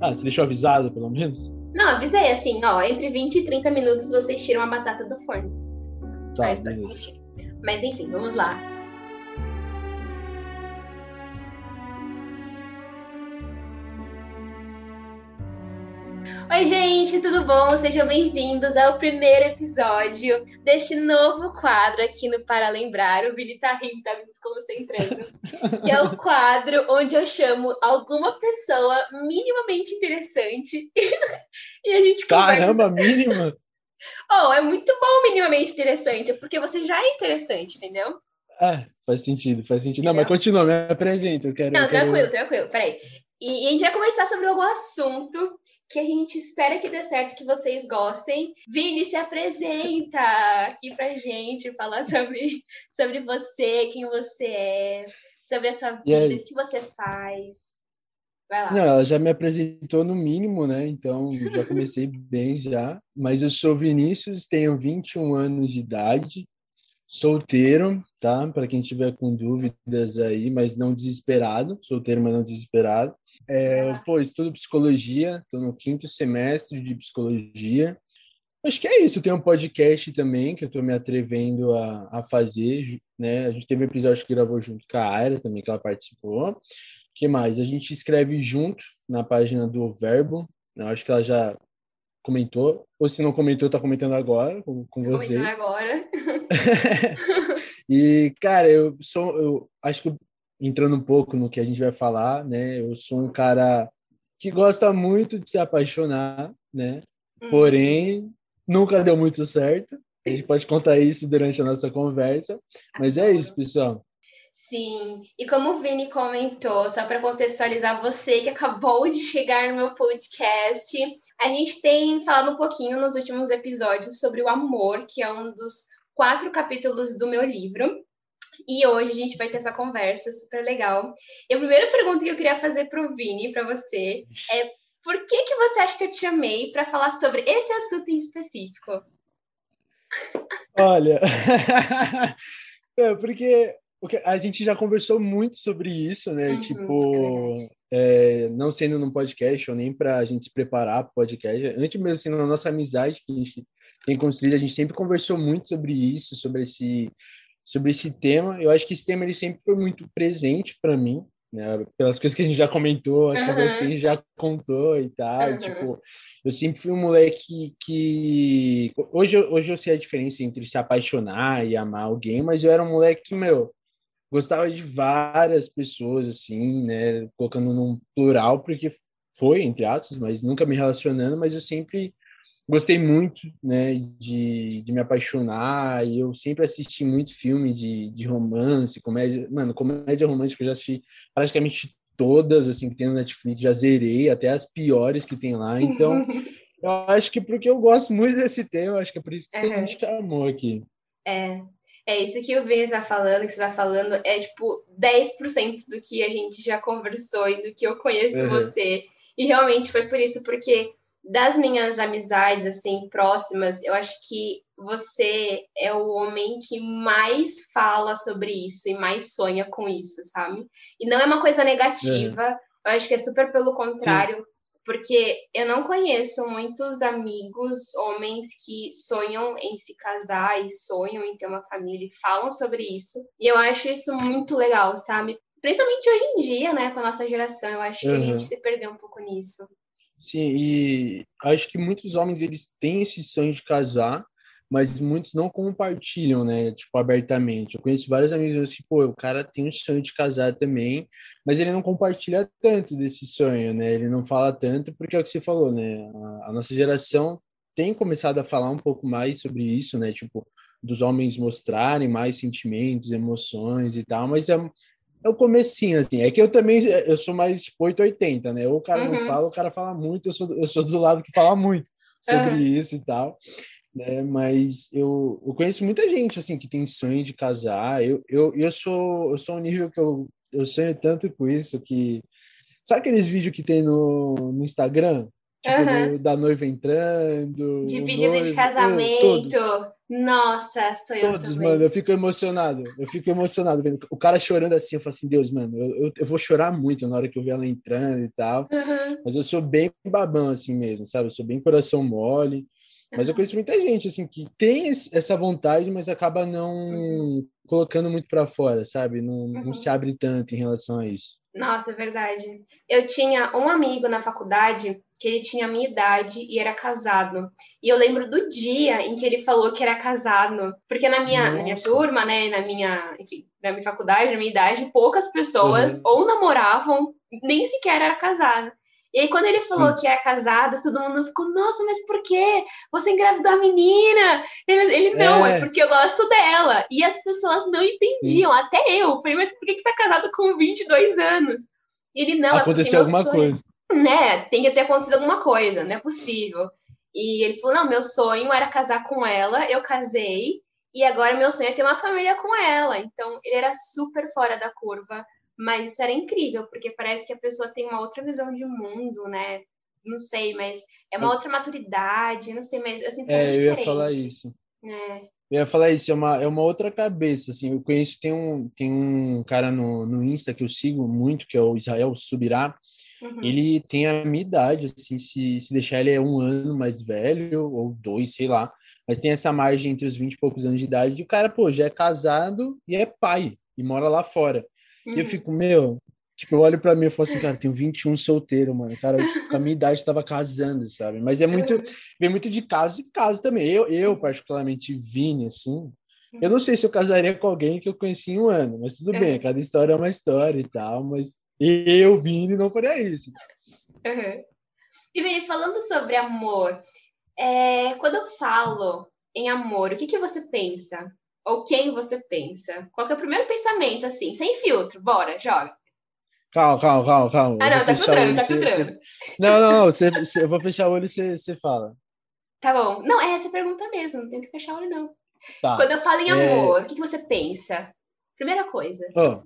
Ah, você deixou avisado, pelo menos? Não, avisei assim, ó, entre 20 e 30 minutos vocês tiram a batata do forno. Tá, Mas. Mas enfim, vamos lá. Oi, gente, tudo bom? Sejam bem-vindos ao primeiro episódio deste novo quadro aqui no Para Lembrar. O Vini tá rindo, tá me desconcentrando. que é o quadro onde eu chamo alguma pessoa minimamente interessante e a gente conversa Caramba, mínima! Oh, é muito bom minimamente interessante, porque você já é interessante, entendeu? É, faz sentido, faz sentido. Não, mas Entendeu? continua, me apresenta. Eu quero, Não, eu quero- tranquilo, tranquilo, peraí. E, e a gente vai conversar sobre algum assunto que a gente espera que dê certo, que vocês gostem. Vini, se apresenta aqui pra gente, falar sobre, sobre você, quem você é, sobre a sua vida, o que você faz. Vai lá. Não, ela já me apresentou no mínimo, né? Então já comecei bem já. Mas eu sou Vinícius, tenho 21 anos de idade, solteiro, tá? Para quem tiver com dúvidas aí, mas não desesperado, solteiro, mas não desesperado. É, pô, estudo psicologia, estou no quinto semestre de psicologia. Acho que é isso. Tenho um podcast também que eu estou me atrevendo a, a fazer, né? A gente teve um episódio que gravou junto com a Aira também, que ela participou. que mais? A gente escreve junto na página do Verbo. Eu acho que ela já comentou. Ou se não comentou, tá comentando agora com, com Começando vocês. agora. e, cara, eu sou. Eu acho que entrando um pouco no que a gente vai falar, né? Eu sou um cara que gosta muito de se apaixonar, né? Hum. Porém, nunca deu muito certo. A gente pode contar isso durante a nossa conversa. Mas é isso, pessoal. Sim, e como o Vini comentou, só para contextualizar você que acabou de chegar no meu podcast, a gente tem falado um pouquinho nos últimos episódios sobre o amor, que é um dos quatro capítulos do meu livro. E hoje a gente vai ter essa conversa super legal. E a primeira pergunta que eu queria fazer para o Vini, para você, é por que, que você acha que eu te chamei para falar sobre esse assunto em específico? Olha, é, porque a gente já conversou muito sobre isso, né? Uhum, tipo, é é, não sendo num podcast ou nem para a gente se preparar para o podcast, antes mesmo assim, na nossa amizade que a gente tem construído, a gente sempre conversou muito sobre isso, sobre esse, sobre esse tema. Eu acho que esse tema ele sempre foi muito presente para mim, né? Pelas coisas que a gente já comentou, as Aham. conversas que a gente já contou e tal. Aham. Tipo, eu sempre fui um moleque que. Hoje, eu- hoje eu sei a diferença entre se apaixonar e amar alguém, mas eu era um moleque que, meu, gostava de várias pessoas, assim, né? Colocando num plural, porque foi, entre aspas, mas nunca me relacionando, mas eu sempre gostei muito, né, de, de me apaixonar, e eu sempre assisti muito filme de, de romance, comédia, mano, comédia romântica eu já assisti praticamente todas, assim, que tem no Netflix, já zerei, até as piores que tem lá, então eu acho que porque eu gosto muito desse tema, acho que é por isso que você me chamou aqui. É, é isso que o Vini tá falando, que você tá falando, é tipo 10% do que a gente já conversou e do que eu conheço Uhum. você. E realmente foi por isso, porque das minhas amizades, assim, próximas, eu acho que você é o homem que mais fala sobre isso e mais sonha com isso, sabe? E não é uma coisa negativa, eu acho que é super pelo contrário, porque eu não conheço muitos amigos, homens que sonham em se casar e sonham em ter uma família e falam sobre isso. E eu acho isso muito legal, sabe? Principalmente hoje em dia, né, com a nossa geração, eu acho que a Uhum. gente se perdeu um pouco nisso. Sim, e acho que muitos homens eles têm esse sonho de casar, mas muitos não compartilham, né? Tipo, abertamente. Eu conheço vários amigos meus que, pô, o cara tem um sonho de casar também, mas ele não compartilha tanto desse sonho, né? Ele não fala tanto, porque é o que você falou, né? A, a nossa geração tem começado a falar um pouco mais sobre isso, né? Tipo, dos homens mostrarem mais sentimentos, emoções e tal, mas é, é o comecinho, assim. É que eu também, eu sou mais, tipo, 880, né? Ou o cara não Uhum. fala, o cara fala muito, eu sou, eu sou do lado que fala muito sobre Aham. isso e tal, né? Mas eu, eu conheço muita gente, assim, que tem sonho de casar. Eu, eu, eu sou, eu sou um nível que eu, eu sonho tanto com isso que... Sabe aqueles vídeos que tem no, no Instagram? Tipo, uhum. da noiva entrando. De pedido noivo, de casamento. Todos. Nossa, sou eu Todos, também. mano, eu fico emocionado. Eu fico emocionado vendo o cara chorando assim. Eu falo assim, Deus, mano, eu, eu, eu vou chorar muito na hora que eu ver ela entrando e tal. Uhum. Mas eu sou bem babão assim mesmo, sabe? Eu sou bem coração mole. Mas eu conheço muita gente assim que tem essa vontade, mas acaba não uhum. colocando muito para fora, sabe? Não, uhum. não se abre tanto em relação a isso. Nossa, é verdade. Eu tinha um amigo na faculdade que ele tinha a minha idade e era casado. E eu lembro do dia em que ele falou que era casado, porque na minha, na minha turma, né, na minha, enfim, na minha faculdade, na minha idade, poucas pessoas uhum. ou namoravam, nem sequer era casado. E aí, quando ele falou Sim. que era casado, todo mundo ficou, nossa, mas por quê? Você engravidou a menina? Ele, ele não, é. é. porque eu gosto dela. E as pessoas não entendiam, Sim. até eu. Falei, mas por que, você tá casado com 22 anos? E ele, não, é Aconteceu é alguma sonho, coisa. Né, tem que ter acontecido alguma coisa, não é possível. E ele falou, não, meu sonho era casar com ela, eu casei, e agora meu sonho é ter uma família com ela. Então, ele era super fora da curva mas isso era incrível, porque parece que a pessoa tem uma outra visão de mundo, né? Não sei, mas é uma outra maturidade, não sei, mas assim, é, eu ia falar isso. É. Eu ia falar isso, é uma, é uma outra cabeça, assim, eu conheço, tem um, tem um cara no, no Insta que eu sigo muito, que é o Israel Subirá, uhum. ele tem a minha idade, assim, se, se deixar ele é um ano mais velho, ou dois, sei lá, mas tem essa margem entre os 20 e poucos anos de idade, e o cara, pô, já é casado e é pai, e mora lá fora. Uhum. E eu uhum. fico, meu, tipo, eu olho pra mim e falo assim, cara, tenho 21 solteiro, mano. Cara, com a minha idade estava casando, sabe? Mas é muito, vem muito de caso e caso também. Eu, eu particularmente, Vini, assim, eu não sei se eu casaria com alguém que eu conheci em um ano, mas tudo bem, cada história é uma história e tal, mas eu, Vini, não faria isso. Uhum. E Vini, falando sobre amor, é, quando eu falo em amor, o que, que você pensa? Ou quem você pensa? Qual é o primeiro pensamento, assim, sem filtro? Bora, joga. Calma, calma, calma, calma. Ah, não, tá filtrando, tá filtrando. Você... Não, não, não, você, eu vou fechar o olho e você, você fala. Tá bom. Não, é essa pergunta mesmo, não tenho que fechar o olho, não. Tá. Quando eu falo em é. amor, é... o que, que você pensa? Primeira coisa. Oh,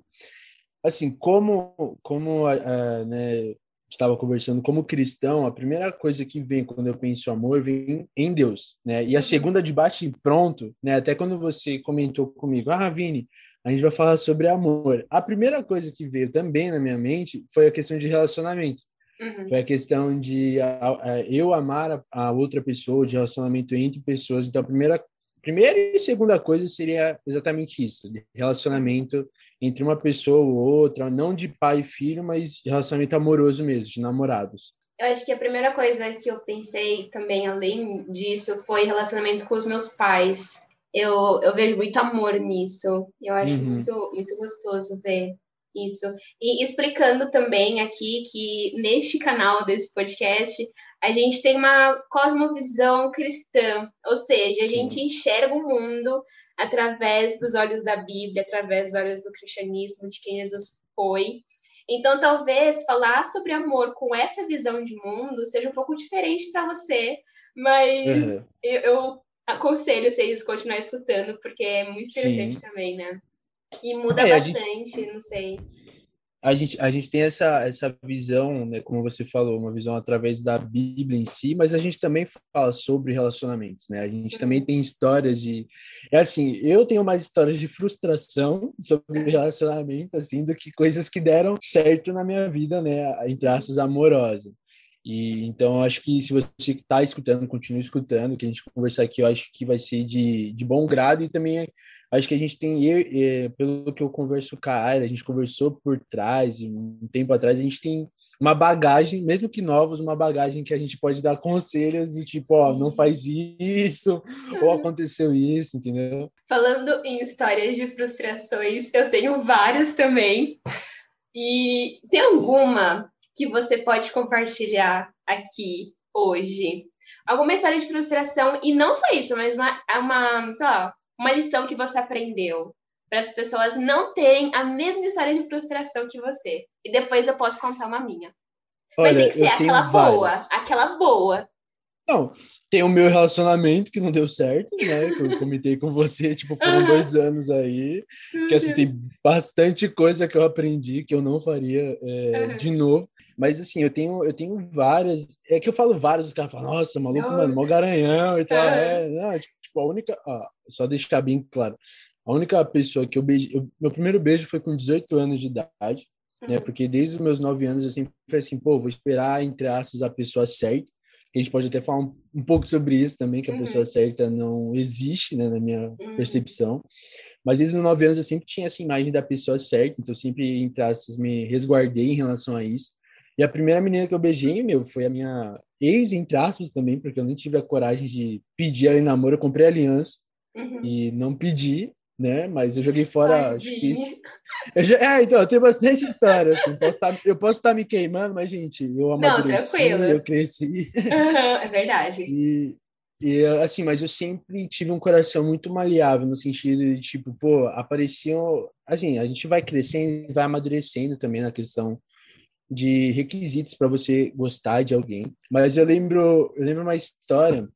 assim, como, como uh, né, estava conversando como cristão, a primeira coisa que vem quando eu penso amor vem em Deus, né? E a segunda de baixo pronto, né? Até quando você comentou comigo, ah, Vini, a gente vai falar sobre amor. A primeira coisa que veio também na minha mente foi a questão de relacionamento. Uhum. Foi a questão de a, a, eu amar a, a, outra pessoa, de relacionamento entre pessoas. Então, a primeira Primeira e segunda coisa seria exatamente isso, relacionamento entre uma pessoa ou outra, não de pai e filho, mas relacionamento amoroso mesmo, de namorados. Eu acho que a primeira coisa que eu pensei também, além disso, foi relacionamento com os meus pais. Eu, eu vejo muito amor nisso. Eu acho uhum. muito, muito gostoso ver isso. E explicando também aqui que neste canal desse podcast a gente tem uma cosmovisão cristã, ou seja, a Sim. gente enxerga o mundo através dos olhos da Bíblia, através dos olhos do cristianismo, de quem Jesus foi. Então, talvez falar sobre amor com essa visão de mundo seja um pouco diferente para você, mas uhum. eu, eu, aconselho vocês a continuar escutando, porque é muito interessante Sim. também, né? E muda é, bastante, gente... não sei a gente, a gente tem essa, essa visão, né, como você falou, uma visão através da Bíblia em si, mas a gente também fala sobre relacionamentos, né? A gente também tem histórias de... É assim, eu tenho mais histórias de frustração sobre relacionamento, assim, do que coisas que deram certo na minha vida, né? Entre aspas, amorosa. E então acho que se você está escutando, continue escutando, que a gente conversar aqui, eu acho que vai ser de, de bom grado e também acho que a gente tem, eu, pelo que eu converso com a área, a gente conversou por trás, um tempo atrás, a gente tem uma bagagem, mesmo que novos, uma bagagem que a gente pode dar conselhos de tipo, ó, não faz isso, ou aconteceu isso, entendeu? Falando em histórias de frustrações, eu tenho várias também. E tem alguma que você pode compartilhar aqui hoje? Alguma história de frustração, e não só isso, mas uma, uma, sei lá, uma lição que você aprendeu para as pessoas não terem a mesma história de frustração que você. E depois eu posso contar uma minha. Olha, Mas tem que ser aquela boa, aquela boa. Não, tem o meu relacionamento que não deu certo, né? Que eu comentei com você, tipo, foram dois anos aí. Que assim, tem bastante coisa que eu aprendi que eu não faria é, de novo. Mas assim, eu tenho, eu tenho várias. É que eu falo várias, os caras falam, nossa, maluco, mano, mó garanhão e tal. É, não, tipo, a única. Ó, só deixar bem claro. A única pessoa que eu beijei. Eu, meu primeiro beijo foi com 18 anos de idade, né? Uhum. Porque desde os meus 9 anos eu sempre falei assim, pô, vou esperar, entre aspas, a pessoa certa. A gente pode até falar um, um pouco sobre isso também, que a uhum. pessoa certa não existe, né, na minha uhum. percepção. Mas desde os 9 anos eu sempre tinha essa imagem da pessoa certa, então eu sempre, entre aspas, me resguardei em relação a isso. E a primeira menina que eu beijei, meu, foi a minha ex, entre aspas, também, porque eu nem tive a coragem de pedir ela em namoro. Eu comprei aliança uhum. e não pedi né? Mas eu joguei fora, Ai, acho que isso. Já... É, então, tem bastante história, assim. Posso tá... Eu posso estar tá me queimando, mas, gente, eu amadureci, Não, eu cresci. Uhum, é verdade. E, e, assim, mas eu sempre tive um coração muito maleável, no sentido de, tipo, pô, apareciam... Assim, a gente vai crescendo, vai amadurecendo também na questão de requisitos para você gostar de alguém. Mas eu lembro, eu lembro uma história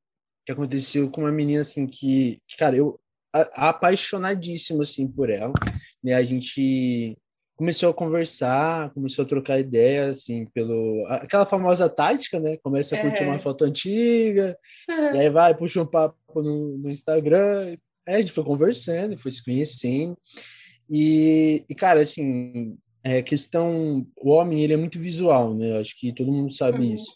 que aconteceu com uma menina, assim, que, cara, eu, apaixonadíssimo assim por ela, né? A gente começou a conversar, começou a trocar ideias assim pelo aquela famosa tática, né? Começa a curtir uma foto antiga, e aí vai puxa um papo no, no Instagram, aí a gente foi conversando, foi se conhecendo. E, e cara, assim, é questão o homem, ele é muito visual, né? Eu acho que todo mundo sabe uhum. isso.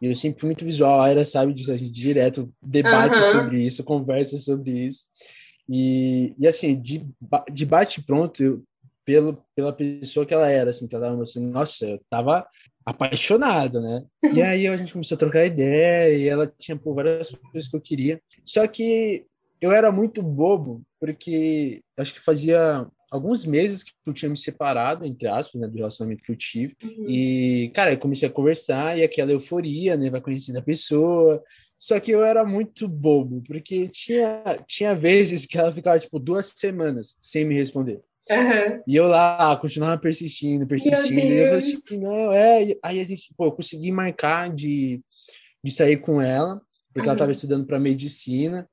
Eu sempre fui muito visual, a Era sabe disso, a gente direto debate uhum. sobre isso, conversa sobre isso. E, e assim, de, de bate-pronto, eu, pelo, pela pessoa que ela era, assim, que ela tava assim, nossa, eu tava apaixonado, né? E aí a gente começou a trocar ideia e ela tinha pô, várias coisas que eu queria. Só que eu era muito bobo, porque acho que fazia alguns meses que eu tinha me separado, entre aspas, né, do relacionamento que eu tive. Uhum. E, cara, eu comecei a conversar e aquela euforia, né, vai conhecendo a pessoa, só que eu era muito bobo, porque tinha, tinha vezes que ela ficava, tipo, duas semanas sem me responder. Uhum. E eu lá continuava persistindo, persistindo. E eu falei assim, não, é. Aí a gente, pô, eu consegui marcar de, de sair com ela, porque uhum. ela estava estudando para medicina.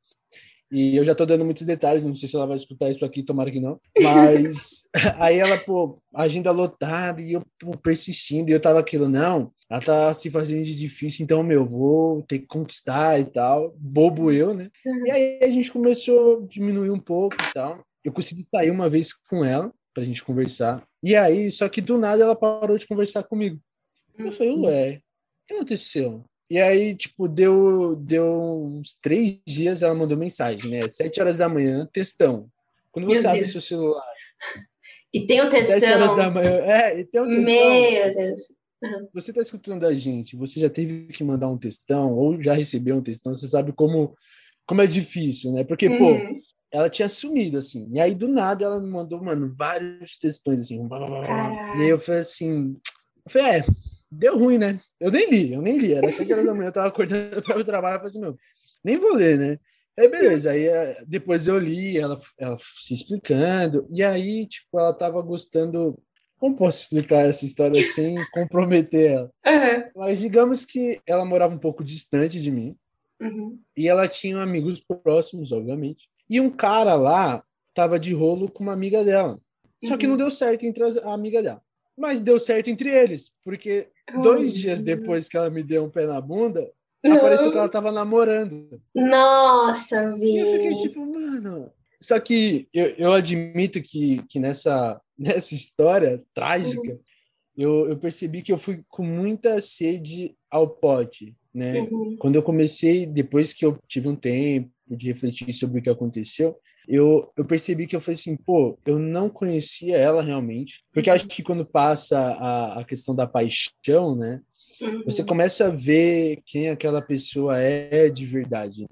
E eu já tô dando muitos detalhes, não sei se ela vai escutar isso aqui, tomara que não. Mas aí ela, pô, agenda lotada e eu pô, persistindo. E eu tava aquilo, não, ela tá se fazendo de difícil, então, meu, vou ter que conquistar e tal. Bobo eu, né? E aí a gente começou a diminuir um pouco e tal. Eu consegui sair uma vez com ela pra gente conversar. E aí, só que do nada ela parou de conversar comigo. Eu falei, ué, o que aconteceu? E aí, tipo, deu, deu uns três dias, ela mandou mensagem, né? Sete horas da manhã, textão. Quando você Meu abre Deus. seu celular. E tem o textão. Sete horas da manhã. É, e tem o textão. Meu Deus. Uhum. Você está escutando a gente, você já teve que mandar um textão ou já recebeu um textão, você sabe como, como é difícil, né? Porque, uhum. pô, ela tinha sumido, assim. E aí, do nada, ela me mandou, mano, vários textões, assim. E aí eu falei assim, eu falei, é, deu ruim, né? Eu nem li, eu nem li. Era 5 horas da manhã, eu tava acordando para o trabalho, eu falei assim, meu, nem vou ler, né? Aí, beleza. Aí, eh, depois eu li ela, ela se explicando, e aí, tipo, ela tava gostando. Como posso explicar essa história sem comprometer ela? Uhum. Mas digamos que ela morava um pouco distante de mim, uhum. e ela tinha amigos próximos, obviamente. E um cara lá tava de rolo com uma amiga dela. Só que não uhum. deu certo entre a amiga dela. Mas deu certo entre eles, porque dois dias depois que ela me deu um pé na bunda, apareceu que ela tava namorando. Nossa, vi. E eu fiquei tipo, mano. Só que eu, eu admito que, que nessa, nessa história trágica, uhum. eu, eu percebi que eu fui com muita sede ao pote, né? Uhum. Quando eu comecei, depois que eu tive um tempo de refletir sobre o que aconteceu, eu, eu percebi que eu falei assim, pô, eu não conhecia ela realmente, porque acho que quando passa a, a questão da paixão, né, uhum. você começa a ver quem aquela pessoa é de verdade.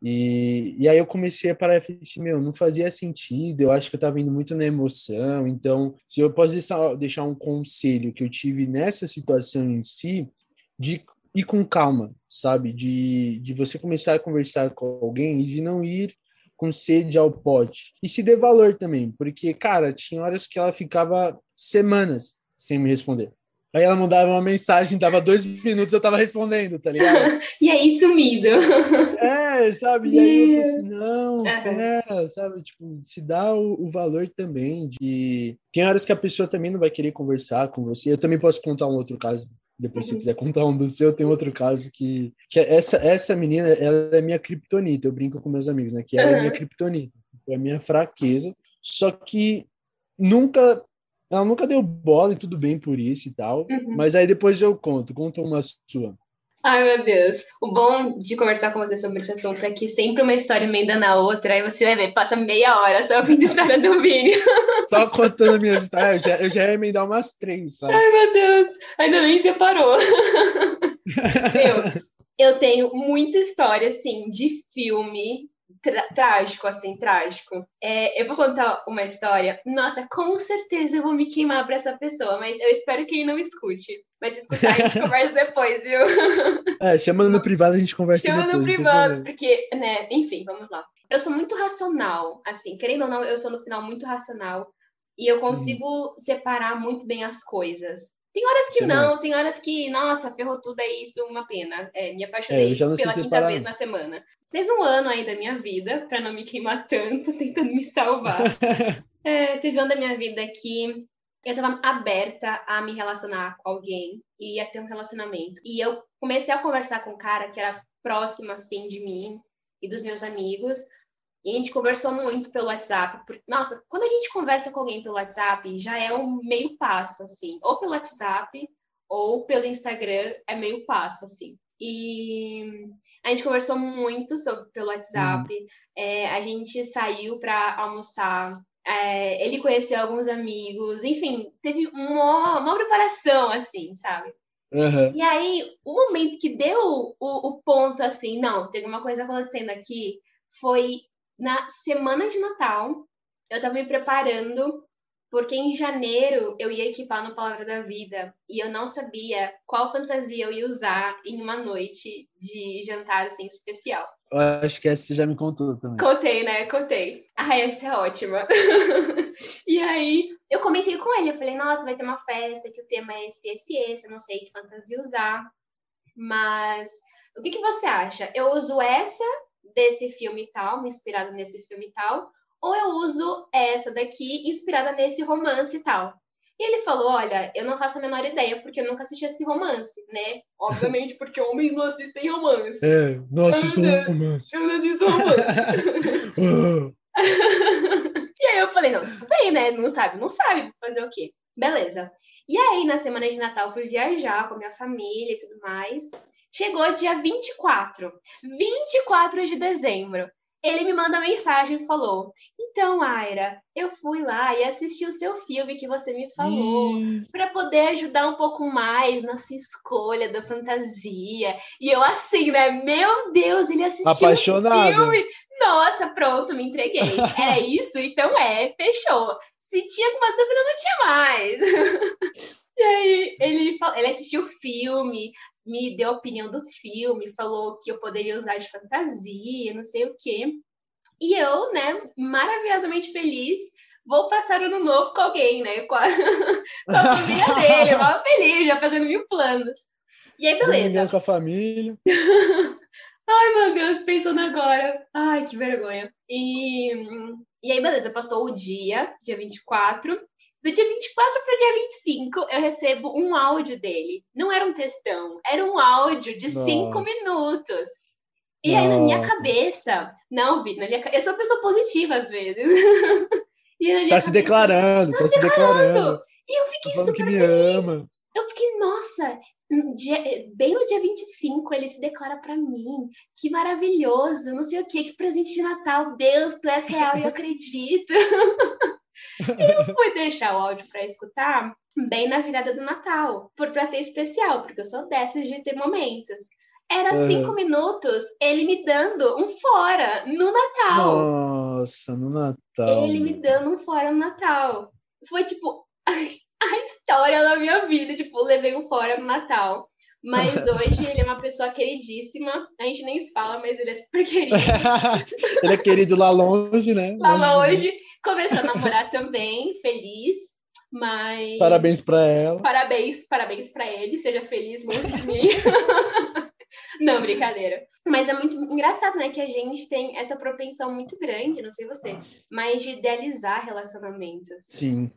E, e aí eu comecei a parar e falei assim, meu, não fazia sentido, eu acho que eu estava indo muito na emoção, então, se eu posso deixar, deixar um conselho que eu tive nessa situação em si, de ir com calma, sabe? De, de você começar a conversar com alguém e de não ir com sede ao pote. E se dê valor também, porque, cara, tinha horas que ela ficava semanas sem me responder. Aí ela mandava uma mensagem, dava dois minutos, eu tava respondendo, tá ligado? e aí, sumido. É, sabe? E aí eu falei assim, não, pera, sabe? Tipo, se dá o, o, valor também de... Tem horas que a pessoa também não vai querer conversar com você. Eu também posso contar um outro caso, depois uhum. se quiser contar um do seu, tem outro caso que... que essa, essa menina, ela é minha criptonita, eu brinco com meus amigos, né? Que ela uhum. é minha criptonita, é a minha fraqueza. Só que nunca ela nunca deu bola e tudo bem por isso e tal. Uhum. Mas aí depois eu conto. Conta uma sua. Ai, meu Deus. O bom de conversar com você sobre esse assunto é que sempre uma história emenda na outra, aí você vai ver, passa meia hora só ouvindo a história do Vini. Só contando a minha história, eu já, eu já ia emendar umas três, sabe? Ai, meu Deus. Ainda bem que você parou. eu, eu tenho muita história, assim, de filme trágico, assim, trágico. É, eu vou contar uma história. Nossa, com certeza eu vou me queimar para essa pessoa, mas eu espero que ele não escute. Mas se escutar, a gente conversa depois, viu? É, chama no privado, a gente conversa chama depois. Chama no privado, porque, né, enfim, vamos lá. Eu sou muito racional, assim, querendo ou não, eu sou no final muito racional. E eu consigo hum. separar muito bem as coisas. Tem horas que não, tem horas que, nossa, ferrou tudo, é isso, uma pena. É, me apaixonei é, pela quinta vez na semana. Teve um ano aí da minha vida, para não me queimar tanto, tentando me salvar. é, teve um ano da minha vida que eu estava aberta a me relacionar com alguém e a ter um relacionamento. E eu comecei a conversar com um cara que era próximo, assim, de mim e dos meus amigos. E a gente conversou muito pelo WhatsApp. Porque, nossa, quando a gente conversa com alguém pelo WhatsApp, já é um meio passo, assim. Ou pelo WhatsApp, ou pelo Instagram, é meio passo, assim. E a gente conversou muito sobre, pelo WhatsApp. Uhum. É, a gente saiu para almoçar. É, ele conheceu alguns amigos. Enfim, teve uma, uma preparação, assim, sabe? Uhum. E aí, o momento que deu o, o ponto, assim, não, tem uma coisa acontecendo aqui, foi na semana de Natal, eu tava me preparando, porque em janeiro eu ia equipar no Palavra da Vida e eu não sabia qual fantasia eu ia usar em uma noite de jantar assim especial. Eu acho que essa você já me contou também. Contei, né? Contei. Ah, essa é ótima. e aí, eu comentei com ele, eu falei, nossa, vai ter uma festa que o tema é esse, esse, esse, eu não sei que fantasia usar. Mas o que, que você acha? Eu uso essa desse filme tal, inspirada nesse filme tal, ou eu uso essa daqui inspirada nesse romance tal. E ele falou: Olha, eu não faço a menor ideia, porque eu nunca assisti esse romance, né? Obviamente, porque homens não assistem romance. É, não assisto romance. Eu não assisto romance. e aí eu falei: Não, tudo bem, né? Não sabe, não sabe fazer o quê? Beleza. E aí, na semana de Natal, fui viajar com a minha família e tudo mais. Chegou dia 24, 24 de dezembro. Ele me manda mensagem e falou: Então, Aira, eu fui lá e assisti o seu filme que você me falou, hum. para poder ajudar um pouco mais na sua escolha da fantasia. E eu, assim, né? Meu Deus, ele assistiu Apaixonado. o filme. Nossa, pronto, me entreguei. É isso? Então é, fechou. Se tinha alguma dúvida, não tinha mais. E aí ele, ele assistiu o filme, me deu a opinião do filme, falou que eu poderia usar de fantasia, não sei o quê. E eu, né, maravilhosamente feliz, vou passar ano novo com alguém, né? Com a, com a família dele, eu feliz, já fazendo mil planos. E aí, beleza. Com a família. Ai, meu Deus, pensando agora. Ai, que vergonha. E, e aí, beleza, passou o dia, dia 24. Do dia 24 para o dia 25, eu recebo um áudio dele. Não era um textão, era um áudio de Nossa. cinco minutos. E aí, na minha cabeça, não, Vi, na minha eu sou uma pessoa positiva às vezes. e tá cabeça, se declarando, tá, tá se declarando. E eu fiquei super que me feliz. Ama. Eu fiquei, nossa, dia, bem no dia 25 ele se declara para mim. Que maravilhoso, não sei o que, que presente de Natal. Deus, tu és real e eu acredito. eu fui deixar o áudio para escutar bem na virada do Natal, para ser especial, porque eu sou dessas de ter momentos. Era uhum. cinco minutos ele me dando um fora no Natal. Nossa, no Natal. Ele me dando um fora no Natal. Foi tipo a história da minha vida. Tipo, levei um fora no Natal. Mas hoje ele é uma pessoa queridíssima. A gente nem se fala, mas ele é super querido. ele é querido lá longe, né? Lá longe. Começou a namorar também, feliz. Mas. Parabéns para ela. Parabéns, parabéns para ele. Seja feliz, muito mim. Não, brincadeira. Mas é muito engraçado, né? Que a gente tem essa propensão muito grande, não sei você, mas de idealizar relacionamentos. Sim.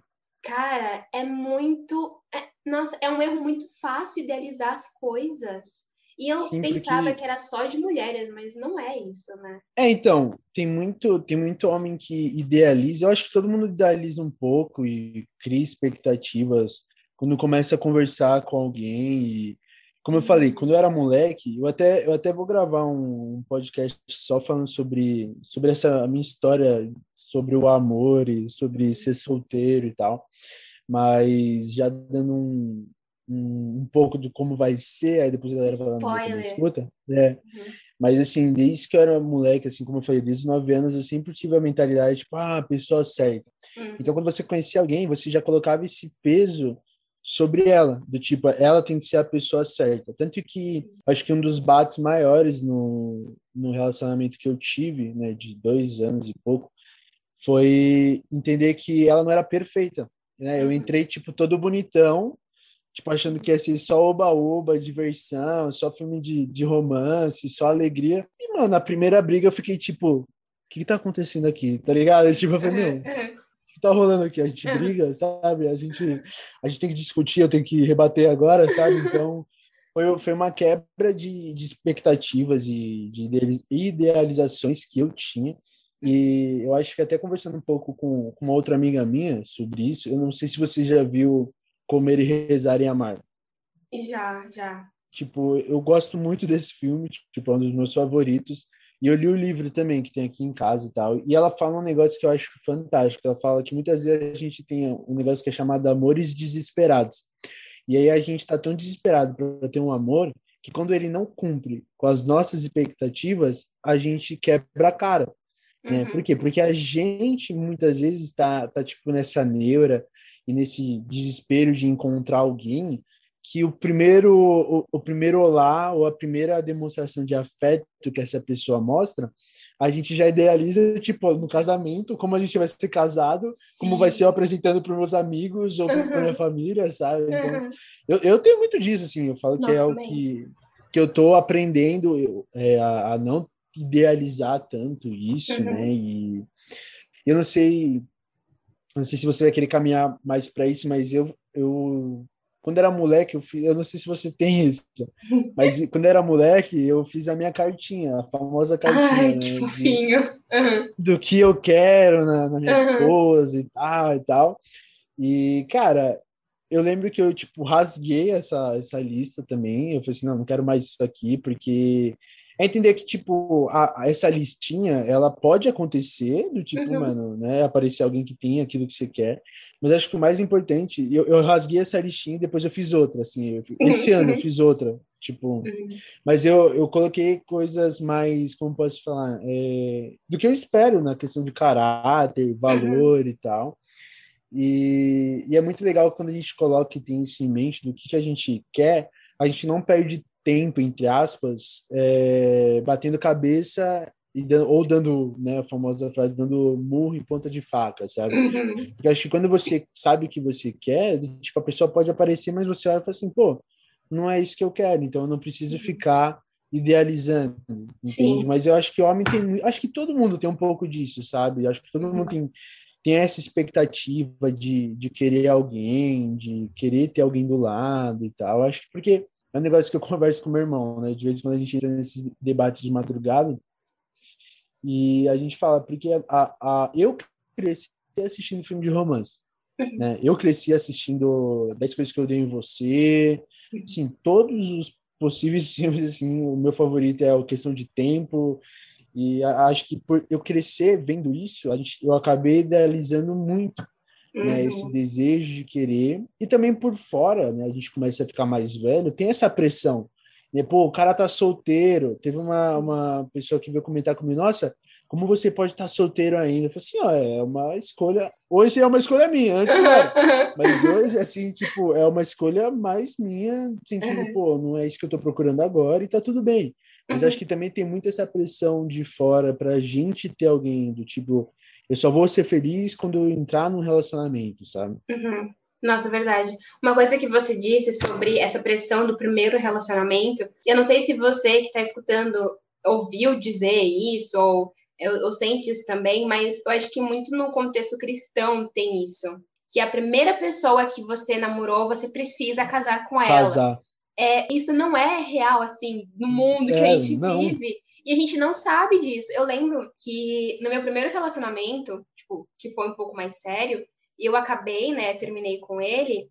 Cara, é muito. É, nossa, é um erro muito fácil idealizar as coisas. E eu pensava porque... que era só de mulheres, mas não é isso, né? É, então, tem muito, tem muito homem que idealiza. Eu acho que todo mundo idealiza um pouco e cria expectativas quando começa a conversar com alguém e como eu falei, quando eu era moleque, eu até, eu até vou gravar um, um podcast só falando sobre, sobre essa minha história, sobre o amor e sobre ser solteiro e tal. Mas já dando um, um, um pouco de como vai ser, aí depois a galera falando escuta. É. Uhum. Mas assim, desde que eu era moleque, assim, como eu falei, desde os nove anos, eu sempre tive a mentalidade, tipo, ah, a pessoa certa. Uhum. Então, quando você conhecia alguém, você já colocava esse peso sobre ela, do tipo, ela tem que ser a pessoa certa. Tanto que acho que um dos bates maiores no, no relacionamento que eu tive, né, de dois anos e pouco, foi entender que ela não era perfeita. Né? Eu entrei, tipo, todo bonitão, tipo, achando que ia ser só oba-oba, diversão, só filme de, de romance, só alegria. E, mano, na primeira briga eu fiquei, tipo, o que, que tá acontecendo aqui? Tá ligado? Tipo, eu falei, meu, tá rolando aqui? A gente briga, sabe? A gente, a gente tem que discutir, eu tenho que rebater agora, sabe? Então, foi, foi uma quebra de, de expectativas e de idealizações que eu tinha. E eu acho que até conversando um pouco com, com uma outra amiga minha sobre isso, eu não sei se você já viu Comer e Rezar e Amar. Já, já. Tipo, eu gosto muito desse filme, tipo, é um dos meus favoritos. E eu li o livro também, que tem aqui em casa e tal. E ela fala um negócio que eu acho fantástico. Ela fala que muitas vezes a gente tem um negócio que é chamado amores desesperados. E aí a gente está tão desesperado para ter um amor que quando ele não cumpre com as nossas expectativas, a gente quebra a cara. Né? Uhum. Por quê? Porque a gente muitas vezes está tá, tipo nessa neura e nesse desespero de encontrar alguém que o primeiro, o, o, primeiro olá ou a primeira demonstração de afeto que essa pessoa mostra, a gente já idealiza, tipo, no casamento, como a gente vai ser casado, Sim. como vai ser eu apresentando para meus amigos ou para minha família, sabe? Então, eu, eu tenho muito disso, assim, eu falo Nossa, que é o que, que eu estou aprendendo é, a, a, não idealizar tanto isso, uhum. né? E eu não sei, não sei se você vai querer caminhar mais para isso, mas eu, eu quando era moleque, eu, fiz, eu não sei se você tem isso, mas quando era moleque, eu fiz a minha cartinha, a famosa cartinha. Ai, né, que fofinho. Uhum. Do que eu quero na, na minha uhum. esposa e tal e tal. E, cara, eu lembro que eu, tipo, rasguei essa, essa lista também. Eu falei assim, não, não quero mais isso aqui, porque é entender que, tipo, a, a, essa listinha, ela pode acontecer, do tipo, uhum. mano, né, aparecer alguém que tem aquilo que você quer, mas acho que o mais importante, eu, eu rasguei essa listinha e depois eu fiz outra, assim, eu, esse ano eu fiz outra, tipo, uhum. mas eu, eu coloquei coisas mais, como posso falar, é, do que eu espero na questão de caráter, valor uhum. e tal, e, e, é muito legal quando a gente coloca e tem isso em mente do que, que a gente quer, a gente não perde tempo, entre aspas, é, batendo cabeça e dando, ou dando, né, a famosa frase, dando murro em ponta de faca, sabe? Uhum. Porque acho que quando você sabe o que você quer, tipo, a pessoa pode aparecer, mas você olha e fala assim, pô, não é isso que eu quero, então eu não preciso uhum. ficar idealizando, entende? Sim. Mas eu acho que o homem tem, acho que todo mundo tem um pouco disso, sabe? Acho que todo mundo tem tem essa expectativa de, de querer alguém, de querer ter alguém do lado e tal. Acho que porque é um negócio que eu converso com meu irmão, né? De vez em quando a gente entra nesses debates de madrugada e a gente fala, porque a, a, eu cresci assistindo filme de romance, uhum. né? Eu cresci assistindo 10 Coisas Que Eu Dei Em Você, assim, todos os possíveis filmes, assim, o meu favorito é o Questão de Tempo, e acho que por eu crescer vendo isso, a gente, eu acabei idealizando muito uhum. né, esse desejo de querer, e também por fora, né, a gente começa a ficar mais velho, tem essa pressão, né, pô, o cara tá solteiro, teve uma, uma pessoa que veio comentar comigo, nossa, como você pode estar solteiro ainda? Eu falei assim, ó, é uma escolha, hoje é uma escolha minha, antes não, mas hoje, assim, tipo, é uma escolha mais minha, sentindo, uhum. pô, não é isso que eu tô procurando agora, e tá tudo bem, mas uhum. acho que também tem muito essa pressão de fora para a gente ter alguém do tipo, eu só vou ser feliz quando eu entrar num relacionamento, sabe? Uhum. Nossa, verdade. Uma coisa que você disse sobre essa pressão do primeiro relacionamento, eu não sei se você que está escutando ouviu dizer isso ou, ou sente isso também, mas eu acho que muito no contexto cristão tem isso. Que a primeira pessoa que você namorou, você precisa casar com ela. Casar. É, isso não é real, assim, no mundo que a é, gente não. vive. E a gente não sabe disso. Eu lembro que no meu primeiro relacionamento, tipo, que foi um pouco mais sério, e eu acabei, né, terminei com ele,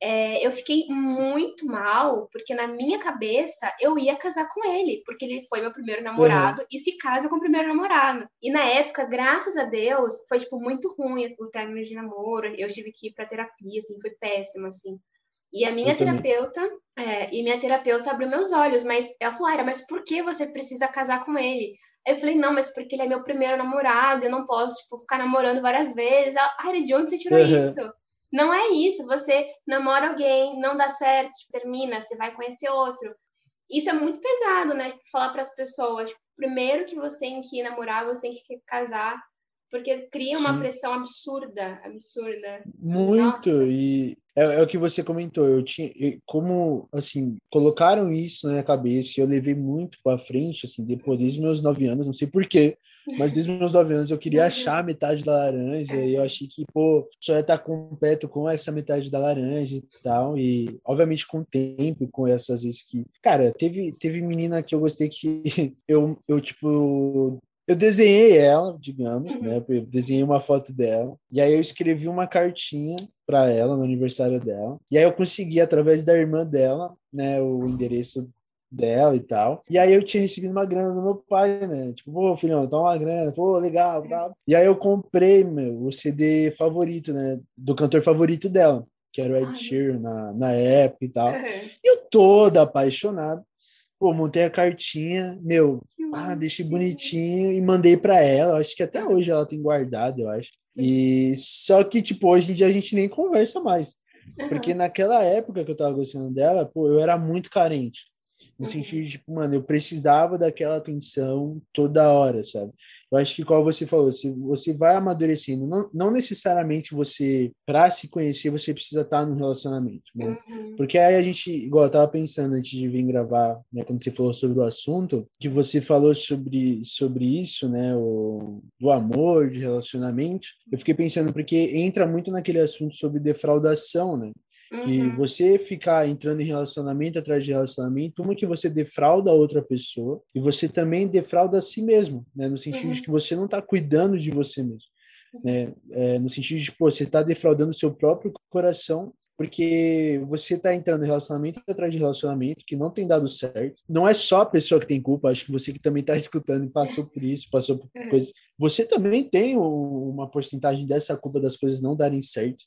é, eu fiquei muito mal, porque na minha cabeça eu ia casar com ele, porque ele foi meu primeiro namorado uhum. e se casa com o primeiro namorado. E na época, graças a Deus, foi, tipo, muito ruim o término de namoro. Eu tive que ir pra terapia, assim, foi péssimo, assim. E a minha eu terapeuta, é, e minha terapeuta abriu meus olhos, mas ela falou, Aira, mas por que você precisa casar com ele? Aí eu falei, não, mas porque ele é meu primeiro namorado, eu não posso, tipo, ficar namorando várias vezes. Ai, de onde você tirou uhum. isso? Não é isso, você namora alguém, não dá certo, tipo, termina, você vai conhecer outro. Isso é muito pesado, né? Falar para as pessoas, tipo, primeiro que você tem que namorar, você tem que casar, porque cria uma Sim. pressão absurda, absurda. Muito, Nossa. e é, é, o que você comentou, eu tinha, eu, como, assim, colocaram isso na minha cabeça e eu levei muito para frente, assim, depois dos meus nove anos, não sei porquê, mas desde meus nove anos eu queria achar a metade da laranja e eu achei que, pô, só ia estar completo com essa metade da laranja e tal, e obviamente com o tempo, com essas vezes que, cara, teve, teve menina que eu gostei que eu, eu tipo, eu desenhei ela, digamos, uhum. né? Eu desenhei uma foto dela. E aí eu escrevi uma cartinha para ela no aniversário dela. E aí eu consegui, através da irmã dela, né? O endereço dela e tal. E aí eu tinha recebido uma grana do meu pai, né? Tipo, pô, filhão, tá uma grana, pô, legal, tal. E aí eu comprei, meu, o CD favorito, né? Do cantor favorito dela, que era o Ed Sheeran na, na época e tal. Uhum. E eu todo apaixonado. Pô, montei a cartinha, meu, ah, deixei bonitinho e mandei para ela. Acho que até hoje ela tem guardado, eu acho. E só que, tipo, hoje em dia a gente nem conversa mais. Uhum. Porque naquela época que eu tava gostando dela, pô, eu era muito carente. No uhum. sentido de, tipo, mano, eu precisava daquela atenção toda hora, sabe? Eu acho que, como você falou, se você vai amadurecendo, não, não necessariamente você, para se conhecer, você precisa estar no relacionamento, né? Uhum. Porque aí a gente, igual eu tava pensando antes de vir gravar, né, quando você falou sobre o assunto, que você falou sobre, sobre isso, né, o, do amor, de relacionamento, eu fiquei pensando, porque entra muito naquele assunto sobre defraudação, né? Que uhum. você ficar entrando em relacionamento atrás de relacionamento, uma que você defrauda a outra pessoa e você também defrauda a si mesmo, né? No sentido uhum. de que você não está cuidando de você mesmo, né? É, no sentido de, pô, você está defraudando o seu próprio coração porque você está entrando em relacionamento atrás de relacionamento que não tem dado certo. Não é só a pessoa que tem culpa, acho que você que também está escutando e passou por isso, passou por é. coisas. Você também tem uma porcentagem dessa culpa das coisas não darem certo.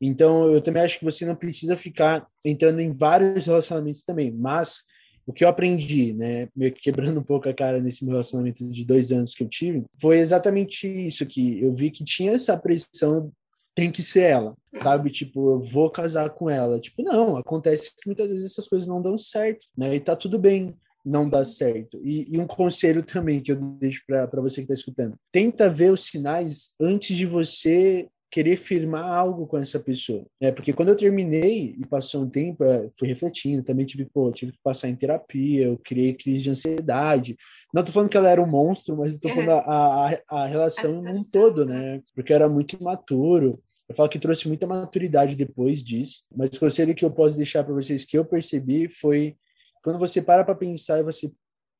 Então, eu também acho que você não precisa ficar entrando em vários relacionamentos também, mas o que eu aprendi, né, meio que quebrando um pouco a cara nesse meu relacionamento de dois anos que eu tive, foi exatamente isso que eu vi que tinha essa pressão tem que ser ela, sabe? Tipo, eu vou casar com ela. Tipo, não, acontece que muitas vezes essas coisas não dão certo, né? E tá tudo bem não dar certo. E, e um conselho também que eu deixo para você que tá escutando: tenta ver os sinais antes de você querer firmar algo com essa pessoa, né? Porque quando eu terminei e passou um tempo, fui refletindo, também tive, pô, tive que passar em terapia, eu criei crise de ansiedade. Não tô falando que ela era um monstro, mas eu tô falando a, a, a relação num todo, né? Porque eu era muito imaturo. Eu falo que trouxe muita maturidade depois disso, mas o conselho que eu posso deixar para vocês que eu percebi foi quando você para para pensar e você,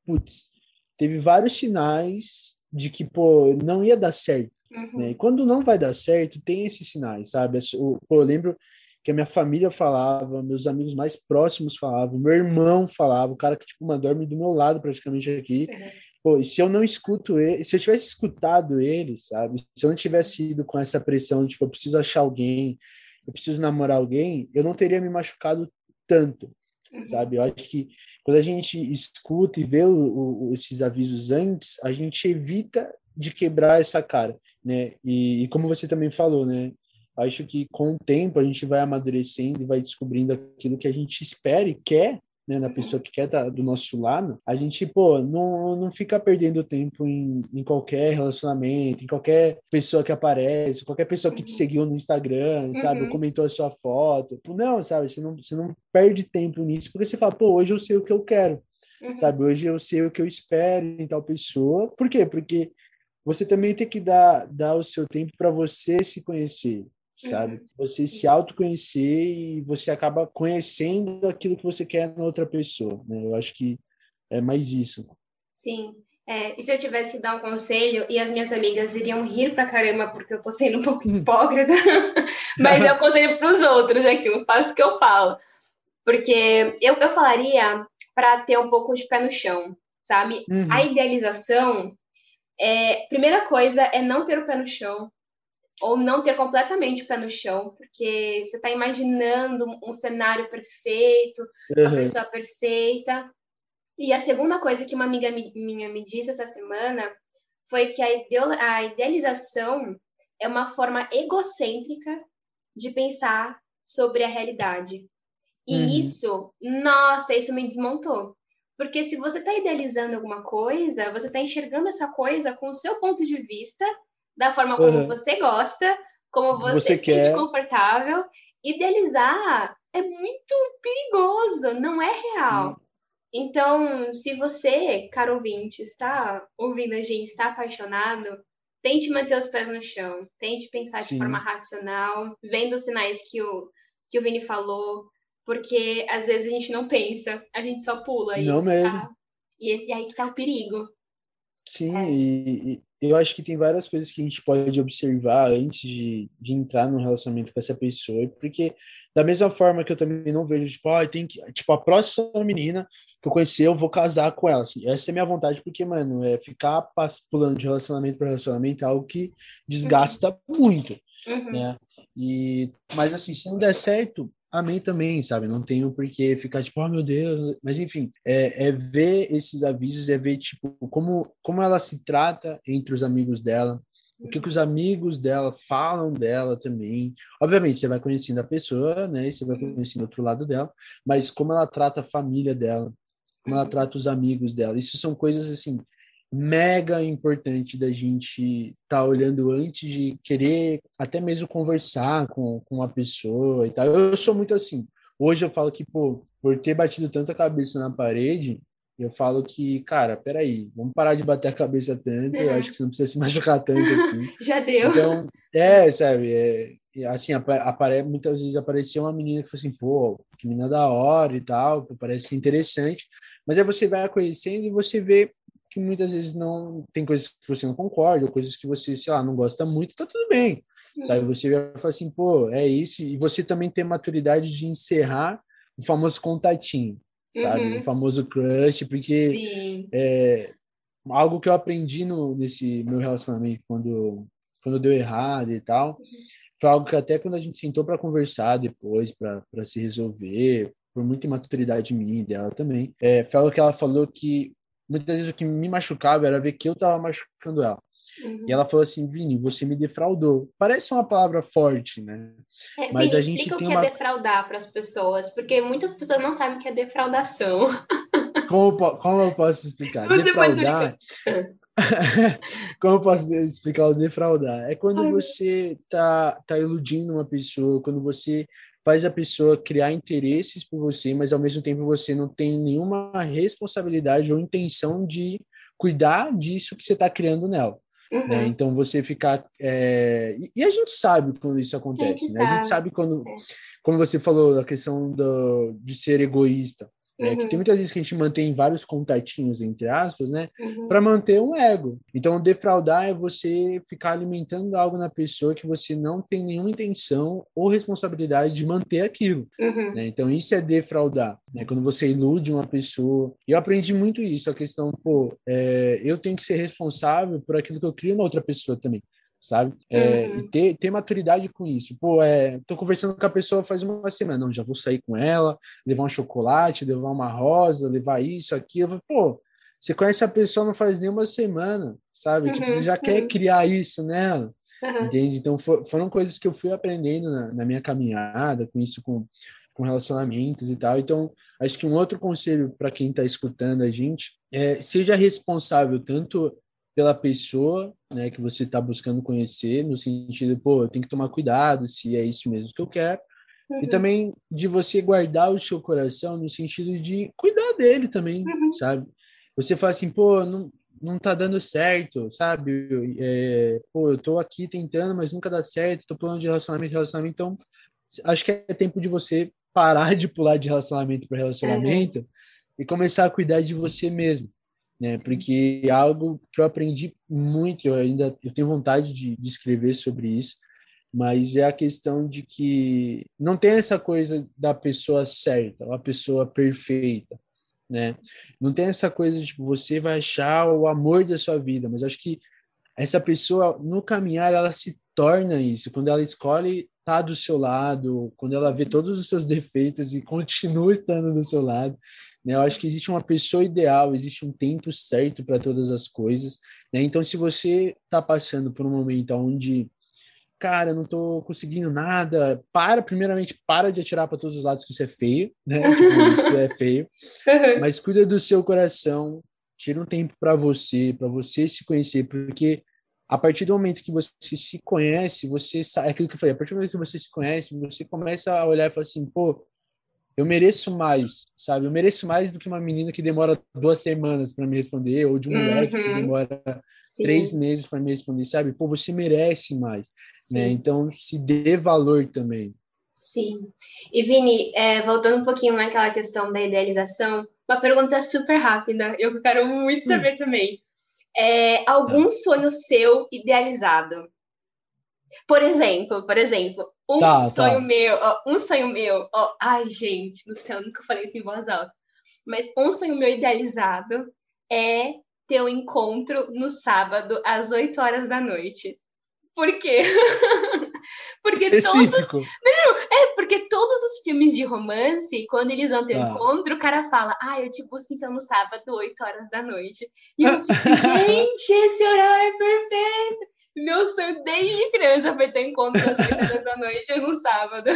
putz, teve vários sinais de que, pô, não ia dar certo Uhum. Né? E quando não vai dar certo, tem esses sinais, sabe? Eu, eu lembro que a minha família falava, meus amigos mais próximos falavam, meu irmão falava, o cara que, tipo, mano, dorme do meu lado praticamente aqui. Uhum. Pô, e se eu não escuto ele, se eu tivesse escutado ele, sabe? Se eu não tivesse ido com essa pressão de, tipo, eu preciso achar alguém, eu preciso namorar alguém, eu não teria me machucado tanto, uhum. sabe? Eu acho que quando a gente escuta e vê o, o, esses avisos antes, a gente evita de quebrar essa cara né? E, e, como você também falou, né? Acho que com o tempo a gente vai amadurecendo e vai descobrindo aquilo que a gente espera e quer né, na pessoa que quer estar do nosso lado, a gente, pô, não, não fica perdendo tempo em, em qualquer relacionamento, em qualquer pessoa que aparece, qualquer pessoa que te uhum. seguiu no Instagram, sabe, uhum. comentou a sua foto. Não, sabe, você não, você não perde tempo nisso, porque você fala, pô, hoje eu sei o que eu quero. Uhum. Sabe, hoje eu sei o que eu espero em tal pessoa. Por quê? Porque você também tem que dar, dar o seu tempo para você se conhecer, sabe? Uhum. Você se autoconhecer e você acaba conhecendo aquilo que você quer na outra pessoa, né? Eu acho que é mais isso. Sim. É, e se eu tivesse que dar um conselho, e as minhas amigas iriam rir pra caramba, porque eu tô sendo um pouco hum. hipócrita, mas eu aconselho pros outros aquilo, faço o que eu falo. Porque eu, eu falaria para ter um pouco de pé no chão, sabe? Uhum. A idealização, é, primeira coisa é não ter o pé no chão, ou não ter completamente o pé no chão, porque você está imaginando um cenário perfeito, uhum. uma pessoa perfeita. E a segunda coisa que uma amiga minha me disse essa semana foi que a, idealização é uma forma egocêntrica de pensar sobre a realidade. E uhum. isso, nossa, isso me desmontou. Porque se você está idealizando alguma coisa, você está enxergando essa coisa com o seu ponto de vista da forma como uhum. você gosta, como você, você se quer. sente confortável. Idealizar é muito perigoso, não é real. Sim. Então, se você, caro ouvinte, está ouvindo a gente, está apaixonado, tente manter os pés no chão, tente pensar Sim. de forma racional, vendo os sinais que o, que o Vini falou, porque às vezes a gente não pensa, a gente só pula. Não isso, mesmo. Tá? E, e aí que tá o perigo. Sim, é. e, e, eu acho que tem várias coisas que a gente pode observar antes de, de entrar num relacionamento com essa pessoa, porque da mesma forma que eu também não vejo, tipo, ah, tem que, tipo, a próxima menina que eu conhecer, eu vou casar com ela, assim, essa é a minha vontade, porque, mano, é ficar pulando de relacionamento para relacionamento é algo que desgasta uhum. muito, uhum. né, e, mas assim, se não der certo, Amém também, sabe? Não tenho por que ficar tipo, oh meu Deus. Mas enfim, é, é, ver esses avisos, é ver tipo como, como ela se trata entre os amigos dela, o que, que os amigos dela falam dela também. Obviamente, você vai conhecendo a pessoa, né? E você vai conhecendo o outro lado dela, mas como ela trata a família dela, como ela trata os amigos dela. Isso são coisas assim mega importante da gente estar tá olhando antes de querer até mesmo conversar com, com uma pessoa e tal. Eu sou muito assim. Hoje eu falo que, pô, por ter batido tanta cabeça na parede, eu falo que, cara, peraí, vamos parar de bater a cabeça tanto, eu acho que você não precisa se machucar tanto assim. Já deu. Então, é, sabe, é, assim, apare, muitas vezes aparecia uma menina que falou assim, pô, que menina da hora e tal, parece interessante, mas aí você vai a conhecendo e você vê que muitas vezes não tem coisas que você não concorda, coisas que você, sei lá, não gosta muito, tá tudo bem. Uhum. Sabe? Você vai falar assim, pô, é isso, e você também tem maturidade de encerrar o famoso contatinho, sabe? Uhum. O famoso crush, porque é, algo que eu aprendi no, nesse meu relacionamento quando, quando deu errado e tal, uhum. foi algo que até quando a gente sentou para conversar depois, para se resolver, por muita imaturidade minha e dela também, é, foi algo que ela falou que muitas vezes o que me machucava era ver que eu estava machucando ela. Uhum. E ela falou assim, Vini, você me defraudou. Parece uma palavra forte, né? É, Mas Vini, a gente explica tem o que é uma... é defraudar para as pessoas, porque muitas pessoas não sabem o que é defraudação. Como, como eu posso explicar? Você defraudar. como eu posso explicar o defraudar? É quando Ai, você tá, tá iludindo uma pessoa, quando você faz a pessoa criar interesses por você, mas ao mesmo tempo você não tem nenhuma responsabilidade ou intenção de cuidar disso que você está criando nela. Uhum. Né? Então você ficar. É... E a gente sabe quando isso acontece, a gente, né? sabe. A gente sabe quando. É. Como você falou, a questão do, de ser egoísta. Né? Que tem uhum. muitas vezes que a gente mantém vários contatinhos, entre aspas, né? Uhum. Para manter um ego. Então, defraudar é você ficar alimentando algo na pessoa que você não tem nenhuma intenção ou responsabilidade de manter aquilo. Uhum. Né? Então, isso é defraudar. Né? Quando você ilude uma pessoa. Eu aprendi muito isso, a questão, pô, é, eu tenho que ser responsável por aquilo que eu crio na outra pessoa também sabe? É, uhum. E ter, ter maturidade com isso. Pô, é, tô conversando com a pessoa faz uma semana, não, já vou sair com ela, levar um chocolate, levar uma rosa, levar isso, aquilo. Pô, você conhece a pessoa não faz nem uma semana, sabe? Uhum. Tipo, você já quer uhum. criar isso nela, uhum. entende? Então for, foram coisas que eu fui aprendendo na, na minha caminhada, com isso, com, com relacionamentos e tal. Então, acho que um outro conselho para quem está escutando a gente é seja responsável tanto pela pessoa, né, que você está buscando conhecer, no sentido, pô, eu tenho que tomar cuidado se é isso mesmo que eu quero, uhum. e também de você guardar o seu coração no sentido de cuidar dele também, uhum. sabe? Você fala assim, pô, não, não tá dando certo, sabe? É, pô, eu tô aqui tentando, mas nunca dá certo, tô pulando de relacionamento em relacionamento, então acho que é tempo de você parar de pular de relacionamento para relacionamento uhum. e começar a cuidar de você mesmo, né? Sim. Porque é algo que eu aprendi muito, eu ainda eu tenho vontade de, de escrever sobre isso, mas é a questão de que não tem essa coisa da pessoa certa, uma pessoa perfeita né? Não tem essa coisa de tipo, você vai achar o amor da sua vida, mas acho que essa pessoa no caminhar ela se torna isso quando ela escolhe estar tá do seu lado, quando ela vê todos os seus defeitos e continua estando do seu lado. Né? Eu acho que existe uma pessoa ideal, existe um tempo certo para todas as coisas. Né? Então, se você está passando por um momento onde cara, não tô conseguindo nada. Para, primeiramente, para de atirar para todos os lados que isso é feio, né? Tipo, isso é feio. Mas cuida do seu coração, tira um tempo para você, para você se conhecer, porque a partir do momento que você se conhece, você sabe, é aquilo que eu falei, a partir do momento que você se conhece, você começa a olhar e falar assim, pô, eu mereço mais, sabe? Eu mereço mais do que uma menina que demora duas semanas para me responder, ou de um uhum. moleque que uhum. demora Sim. três meses para me responder, sabe? Pô, você merece mais, né? Então, se dê valor também. Sim. E Vini, é, voltando um pouquinho naquela questão da idealização, uma pergunta super rápida, eu quero muito hum. saber hum. também. É, algum tá. sonho seu idealizado? Por exemplo, por exemplo, um tá, sonho tá. meu, ó, um sonho meu, ó, ai gente do céu, nunca falei isso em voz alta, mas um sonho meu idealizado é ter um encontro no sábado às 8 horas da noite. Por quê? porque Específico. todos. Não, é porque todos os filmes de romance, quando eles vão ter ah. encontro, o cara fala: Ah, eu te busco então no sábado, 8 horas da noite. E eu fico, gente, esse horário é perfeito. Meu sonho desde criança foi ter encontro às 8 horas da noite no sábado.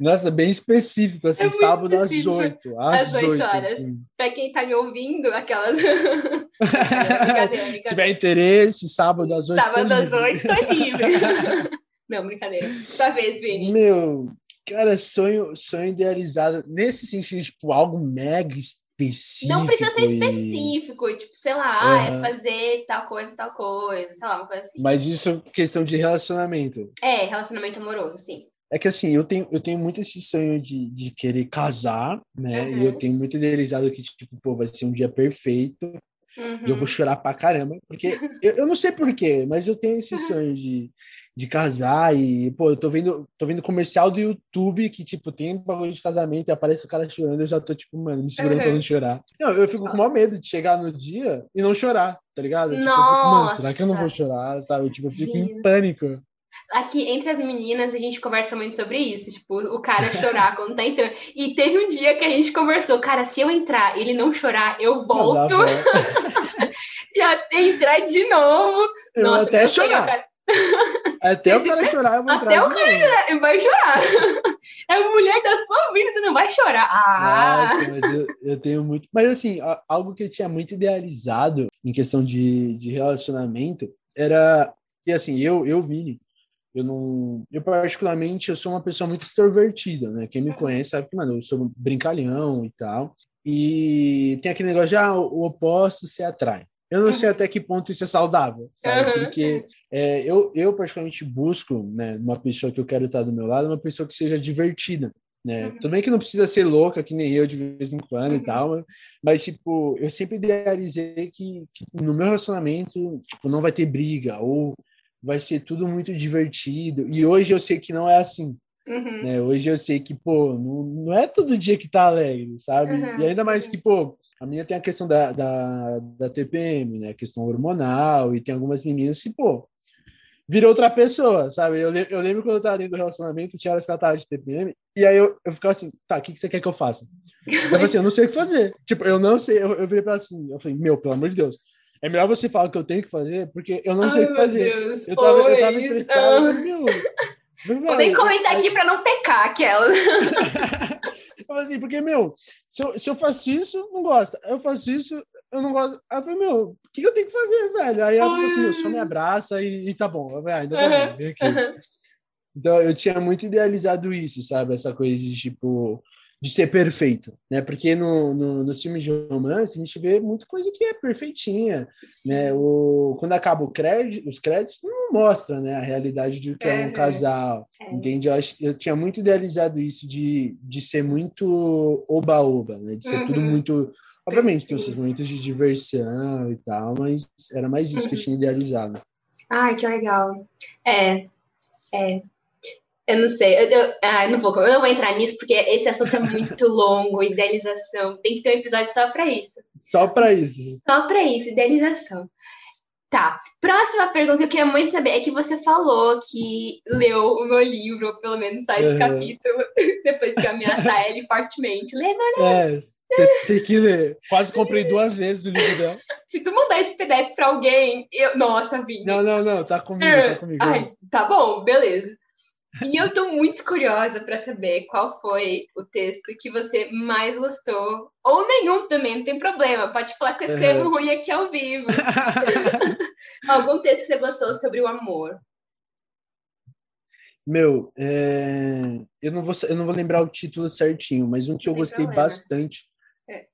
Nossa, bem específico, assim, é sábado específico. às 8. Às, 8, 8 horas. Assim. Para quem tá me ouvindo, aquelas. Se tiver interesse, sábado às 8. Sábado às 8, tô livre. Não, brincadeira. Sua vez, Vini. Meu, cara, sonho, sonho idealizado, nesse sentido, tipo, algo mega específico. Não precisa ser específico, e... tipo, sei lá, uhum. é fazer tal coisa, tal coisa, sei lá, uma coisa assim. Mas isso é questão de relacionamento. É, relacionamento amoroso, sim. É que assim, eu tenho, eu tenho muito esse sonho de, de querer casar, né? Uhum. E eu tenho muito idealizado que, tipo, pô, vai ser um dia perfeito. Uhum. E eu vou uhum. chorar pra caramba. Porque eu, eu não sei porquê, mas eu tenho esse sonho de, de casar e, pô, eu tô vendo, tô vendo comercial do YouTube que, tipo, tem um bagulho de casamento e aparece o cara chorando, eu já tô, tipo, mano, me segurando uhum. pra não chorar. Não, eu fico com maior medo de chegar no dia e não chorar, tá ligado? Tipo, eu fico, mano, será que eu não vou chorar, sabe? Tipo, eu fico em pânico aqui entre as meninas a gente conversa muito sobre isso, tipo, o cara chorar quando tá entrando. E teve um dia que a gente conversou, cara, se eu entrar e ele não chorar, eu volto. e até entrar de novo. Eu Nossa, até chorar. Cara... Até o cara chorar, eu vou Até o cara chorar, vai chorar. É a mulher da sua vida, você não vai chorar. Ah! Nossa, mas eu, eu tenho muito. Mas assim, algo que eu tinha muito idealizado em questão de, de relacionamento era. E assim, eu, eu, Vini, eu não. Eu, particularmente, eu sou uma pessoa muito extrovertida, né? Quem me uhum. conhece sabe que, mano, eu sou brincalhão e tal. E tem aquele negócio de, ah, o oposto se atrai. Eu não sei uhum. até que ponto isso é saudável, sabe? Porque é, eu, eu, particularmente, busco, né, uma pessoa que eu quero estar do meu lado, uma pessoa que seja divertida, né? Uhum. Tudo bem que não precisa ser louca, que nem eu, de vez em quando uhum. e tal, mas, tipo, eu sempre idealizei que, que no meu relacionamento, tipo, não vai ter briga, ou vai ser tudo muito divertido. E hoje eu sei que não é assim. Uhum. Né? Hoje eu sei que, pô, não, não é todo dia que tá alegre, sabe? E ainda mais que, pô, a minha tem a questão da, da, da TPM, né? A questão hormonal, e tem algumas meninas que, pô, virou outra pessoa, sabe? Eu, eu lembro quando eu tava dentro do relacionamento, tinha horas que ela tava de TPM, e aí eu, eu ficava assim, tá, o que, que você quer que eu faça? Eu falei assim, eu não sei o que fazer. Tipo, eu não sei, eu, eu virei pra ela assim, eu falei, meu, pelo amor de Deus, é melhor você falar o que eu tenho que fazer, porque eu não Ai, sei o que fazer. Deus, eu tava, eu tava estressado. Ah. Meu, Vou nem comentar aqui para não pecar aquela. assim, porque, meu, se eu, se eu faço isso, não gosta. Eu faço isso, eu não gosto. Aí eu falei, meu, o que eu tenho que fazer, velho? Aí ela falou assim, meu, só me abraça e, e tá bom. Eu falei, ah, ainda tá bem, aqui. Então, eu tinha muito idealizado isso, sabe? Essa coisa de, tipo, de ser perfeito, né? Porque no, no, nos filmes de romance a gente vê muita coisa que é perfeitinha, Sim. né? O, quando acaba o crédito, os créditos não mostra, né, a realidade de que é, é um casal, é. entende? Eu, acho, eu tinha muito idealizado isso de, de ser muito oba-oba, né? De ser uhum. tudo muito... Obviamente tem os seus momentos de diversão e tal, mas era mais isso uhum. que eu uhum. tinha idealizado. Ai, que legal. É, é, eu não sei, eu, eu, ah, não vou, eu não vou entrar nisso porque esse assunto é muito longo, idealização. Tem que ter um episódio só para isso. Só para isso. Só para isso, idealização. Tá. Próxima pergunta que eu queria muito saber é que você falou que leu o meu livro, ou pelo menos só esse uhum. capítulo, depois que eu ameaçar ele fortemente. Lê, lê. É, você tem que ler. Quase comprei duas vezes o livro dela. Se tu mandar esse PDF para alguém, eu. Nossa, Vini. Não, não, não, tá comigo, tá comigo. Ai, tá bom, beleza. E eu tô muito curiosa para saber qual foi o texto que você mais gostou. Ou nenhum também, não tem problema. Pode falar que eu escrevo uhum. ruim aqui ao vivo. Algum texto que você gostou sobre o amor. Meu, é... eu, não vou, eu não vou lembrar o título certinho, mas um que eu gostei problema. bastante.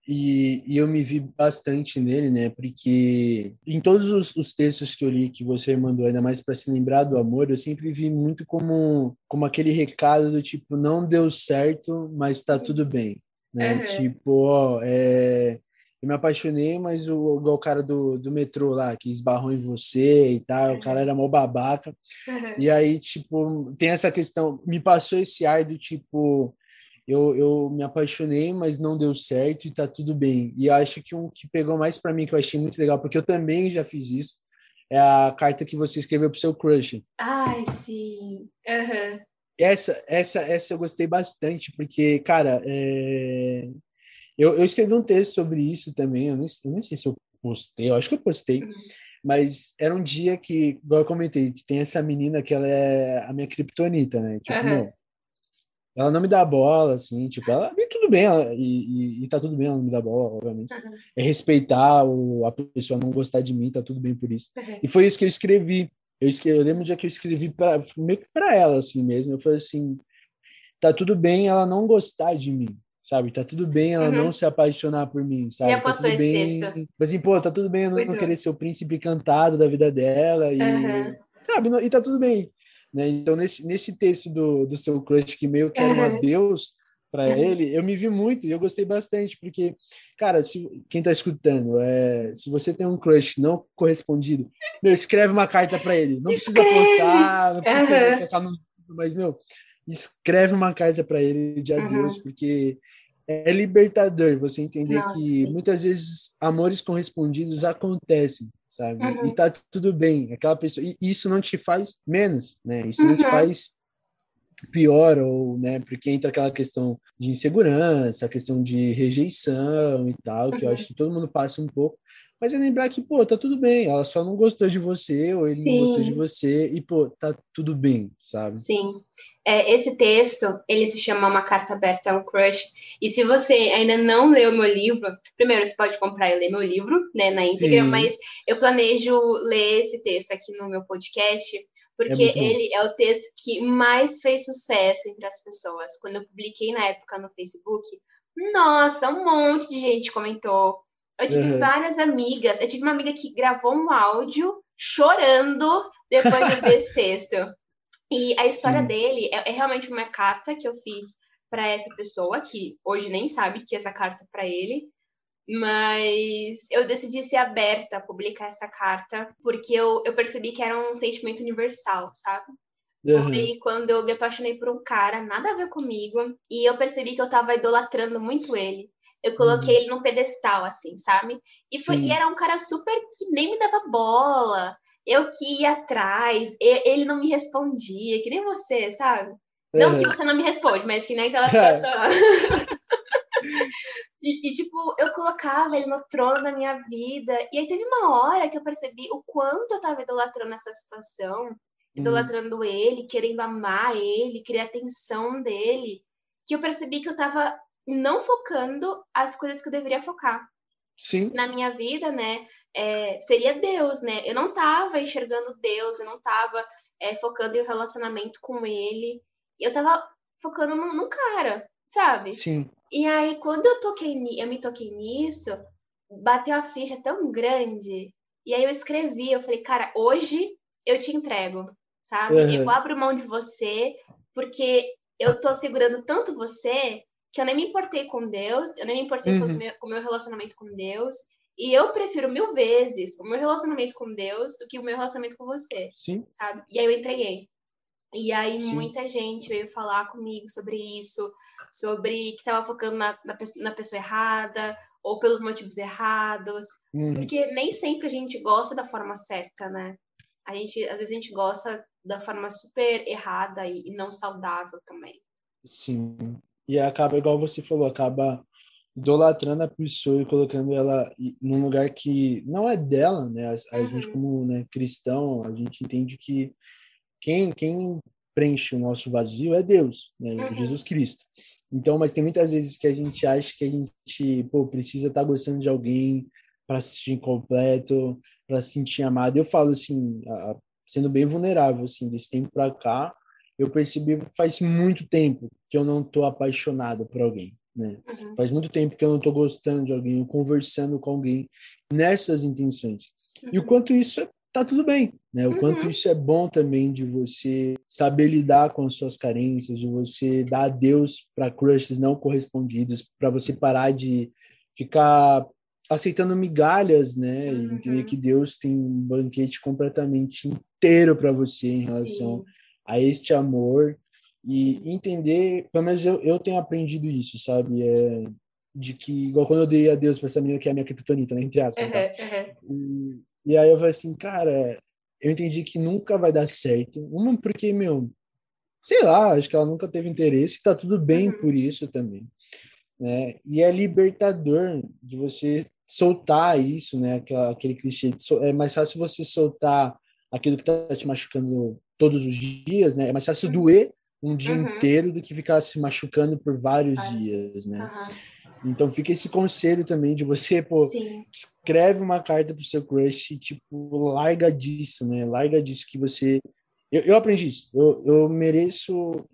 E, e, eu me vi bastante nele, né? Porque em todos os, os textos que eu li que você mandou, ainda mais para se lembrar do amor, eu sempre vi muito como, como aquele recado do tipo, não deu certo, mas tá tudo bem, né? Uhum. Tipo, ó, é, eu me apaixonei, mas o, o cara do, do metrô lá, que esbarrou em você e tal, o cara era mó babaca. Uhum. E aí, tipo, tem essa questão, me passou esse ar do tipo eu, eu me apaixonei, mas não deu certo e tá tudo bem. E acho que um que pegou mais para mim, que eu achei muito legal, porque eu também já fiz isso, é a carta que você escreveu pro seu crush. Ai, sim. Uhum. Essa, essa, essa eu gostei bastante, porque, cara, é... eu, eu escrevi um texto sobre isso também, eu nem, eu nem sei se eu postei, eu acho que eu postei, uhum. mas era um dia que, igual eu comentei, tem essa menina que ela é a minha criptonita, né? Tipo, uhum ela não me dá bola, assim, tipo, ela, e tudo bem, ela, e, e, e, tá tudo bem ela não me dá bola, obviamente. Uhum. É respeitar o, a pessoa não gostar de mim, tá tudo bem por isso. Uhum. E foi isso que eu escrevi. Eu, escrevi, eu lembro um dia que eu escrevi pra, meio que pra ela, assim mesmo. Eu falei assim: tá tudo bem ela não gostar de mim, sabe? Tá tudo bem ela uhum. não se apaixonar por mim, sabe? Você tá tudo bem. Texto. Mas assim, pô, tá tudo bem eu não, não querer ser o príncipe encantado da vida dela, e, sabe? E tá tudo bem. Né? Então, nesse, nesse texto do, do seu crush, que meio que era um adeus para uhum. ele, eu me vi muito e eu gostei bastante, porque, cara, se, quem tá escutando, é, se você tem um crush não correspondido, meu, escreve uma carta para ele. Não escreve. precisa postar, não precisa escrever, no, mas, meu, escreve uma carta para ele de adeus, uhum. porque é libertador você entender Nossa, que sim. muitas vezes amores correspondidos acontecem sabe? Uhum. E tá tudo bem. Aquela pessoa, e isso não te faz menos, né? Isso uhum. não te uhum. faz pior ou, né? Porque entra aquela questão de insegurança, a questão de rejeição e tal, que eu acho uhum. que todo mundo passa um pouco. Mas é lembrar que, pô, tá tudo bem, ela só não gostou de você, ou ele Sim. não gostou de você, e, pô, tá tudo bem, sabe? Sim. É, esse texto, ele se chama Uma Carta Aberta a um Crush, e se você ainda não leu meu livro, primeiro, você pode comprar e ler meu livro, né, na íntegra, Sim. mas eu planejo ler esse texto aqui no meu podcast, porque é ele é o texto que mais fez sucesso entre as pessoas. Quando eu publiquei na época no Facebook, nossa, um monte de gente comentou, eu tive uhum. várias amigas. Eu tive uma amiga que gravou um áudio chorando depois de ver esse texto. E a história Sim. dele é, é, realmente uma carta que eu fiz para essa pessoa, que hoje nem sabe que essa carta é para ele. Mas eu decidi ser aberta a publicar essa carta, porque eu, eu percebi que era um sentimento universal, sabe? Uhum. Foi quando eu me apaixonei por um cara, nada a ver comigo, e eu percebi que eu tava idolatrando muito ele. Eu coloquei uhum. ele num pedestal, assim, sabe? E, foi, e era um cara super que nem me dava bola. Eu que ia atrás, ele não me respondia, que nem você, sabe? Não que você não me responde, mas que nem aquela situação. e, e, tipo, eu colocava ele no trono da minha vida. E aí teve uma hora que eu percebi o quanto eu tava idolatrando essa situação. idolatrando ele, querendo amar ele, querer a atenção dele, que eu percebi que eu tava não focando as coisas que eu deveria focar. Sim. Na minha vida, né, é, seria Deus, né? Eu não tava enxergando Deus, eu não tava é, focando em um relacionamento com ele, eu tava focando no, no cara, sabe? Sim. E aí, quando eu toquei, eu me toquei nisso, bateu a ficha tão grande. E aí eu escrevi, eu falei, cara, hoje eu te entrego, sabe? Uhum. Eu abro mão de você, porque eu tô segurando tanto você que eu nem me importei com Deus, eu nem me importei uhum. com, meu, com o meu relacionamento com Deus. E eu prefiro mil vezes o meu relacionamento com Deus do que o meu relacionamento com você. Sim. Sabe? E aí eu entreguei. E aí Sim. muita gente veio falar comigo sobre isso, sobre que estava focando na, na, na, pessoa errada, ou pelos motivos errados. Uhum. Porque nem sempre a gente gosta da forma certa, né? A gente, às vezes a gente gosta da forma super errada e, e não saudável também. Sim. E acaba, igual você falou, acaba idolatrando a pessoa e colocando ela num lugar que não é dela, né? A, a uhum. gente como né, cristão, a gente entende que quem, quem preenche o nosso vazio é Deus, né? Uhum. Jesus Cristo. Então, mas tem muitas vezes que a gente acha que a gente pô, precisa estar tá gostando de alguém para se sentir completo, para se sentir amado. Eu falo assim, sendo bem vulnerável, assim, desse tempo para cá, eu percebi faz muito tempo que eu não estou apaixonado por alguém, né? Uhum. Faz muito tempo que eu não estou gostando de alguém, conversando com alguém nessas intenções. Uhum. E o uhum. quanto isso é tá tudo bem, né? O uhum. quanto isso é bom também de você saber lidar com as suas carências, de você dar adeus para crushes não correspondidos, para você parar de ficar aceitando migalhas, né? Uhum. Entender que Deus tem um banquete completamente inteiro para você em relação Sim. A este amor e entender, pelo menos eu, eu tenho aprendido isso, sabe? É, de que, igual quando eu dei a Deus para essa menina que é a minha criptonita, né? Entre aspas. Uhum, tá? uhum. E aí eu falei assim, cara, eu entendi que nunca vai dar certo. Uma, porque, meu, sei lá, acho que ela nunca teve interesse, tá tudo bem uhum. por isso também. Né? E é libertador de você soltar isso, né? Aquela, aquele clichê. é mais fácil você soltar aquilo que tá te machucando todos os dias, né? É mais fácil uhum. doer um dia uhum. inteiro do que ficar se machucando por vários dias, né? Uhum. Então fica esse conselho também de você, pô, Sim. escreve uma carta pro seu crush e, tipo, larga disso, né? Larga disso que você. Eu, eu aprendi isso. Eu, eu mereço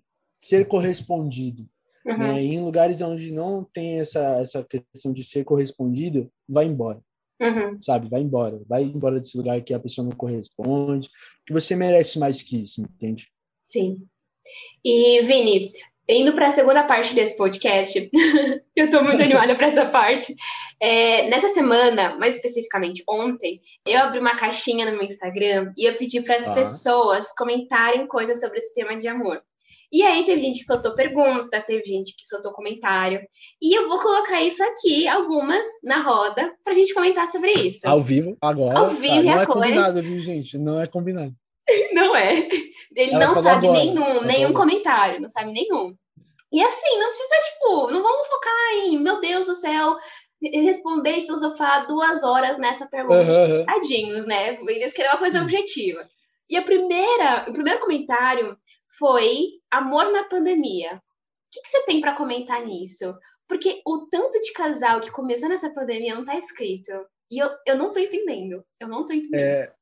ser correspondido. Uhum. Né? em lugares onde não tem essa, essa questão de ser correspondido, vai embora. Uhum. Sabe? Vai embora. Vai embora desse lugar que a pessoa não corresponde. Que você merece mais que isso, entende? Sim. E, Vini, indo para a segunda parte desse podcast, eu estou muito animada para essa parte. É, nessa semana, mais especificamente ontem, eu abri uma caixinha no meu Instagram e eu pedi para as ah. pessoas comentarem coisas sobre esse tema de amor. E aí teve gente que soltou pergunta, teve gente que soltou comentário. E eu vou colocar isso aqui, algumas, na roda, para a gente comentar sobre isso. Ao vivo, agora. Ao vivo tá. e a é cores. combinado, viu, gente? Não é combinado. não é. Ele Ela não sabe agora. nenhum, nenhum comentário, não sabe nenhum. E assim, não precisa, tipo, não vamos focar em, meu Deus do céu, responder e filosofar duas horas nessa pergunta. Uhum. Tadinhos, né? Eles querem uma coisa objetiva. E a primeira, o primeiro comentário foi amor na pandemia. O que, que você tem para comentar nisso? Porque o tanto de casal que começou nessa pandemia não tá escrito. E eu, eu não tô entendendo. Eu não tô entendendo. É,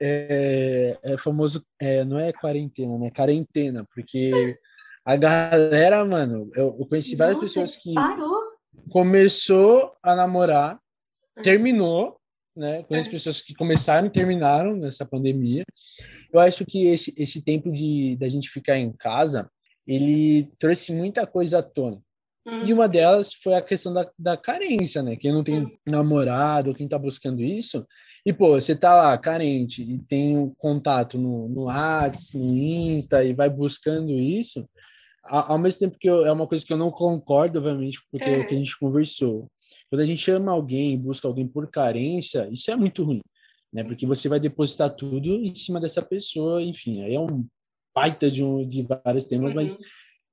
é, é famoso, é, não é quarentena, né? Quarentena, porque a galera, mano, eu, eu conheci várias Nossa, pessoas que parou. começou a namorar, uhum. terminou, né? Conheço É. pessoas que começaram e terminaram nessa pandemia. Eu acho que esse, esse tempo de da gente ficar em casa, ele trouxe muita coisa à tona. Hum. E uma delas foi a questão da, da carência, né? Quem não tem Hum. namorado, quem tá buscando isso, e pô, você tá lá carente e tem um contato no, no WhatsApp, no Insta e vai buscando isso, ao mesmo tempo que eu- é uma coisa que eu não concordo, obviamente, porque é o que a Uhum. gente conversou. Quando a gente ama alguém, busca alguém por carência, isso é muito ruim, né? Porque você vai depositar tudo em cima dessa pessoa, enfim, aí é um baita de, um, de vários temas, mas Uhum.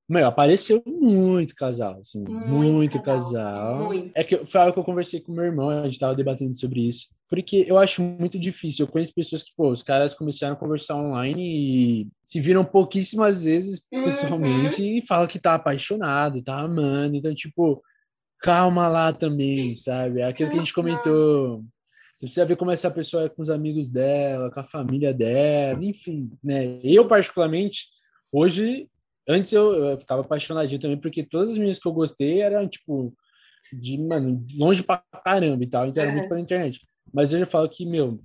meu, apareceu muito casal, assim, Muito muito, casal, casal. muito. É que foi algo que eu conversei com meu irmão, a gente tava debatendo sobre isso. porque eu acho muito difícil. Eu conheço pessoas que, pô, os caras começaram a conversar online e se viram pouquíssimas vezes Uhum. pessoalmente e falam que tá apaixonado, tá amando. Então, tipo, calma lá também, sabe? É Aquilo que a gente comentou. Você precisa ver como essa pessoa é com os amigos dela, com a família dela, enfim, né? Eu, particularmente, hoje, antes eu, eu ficava apaixonadinho também, porque todas as meninas que eu gostei eram, tipo, de, mano, longe pra caramba e tal, então era Uhum. muito pela internet. Mas hoje eu falo que, meu,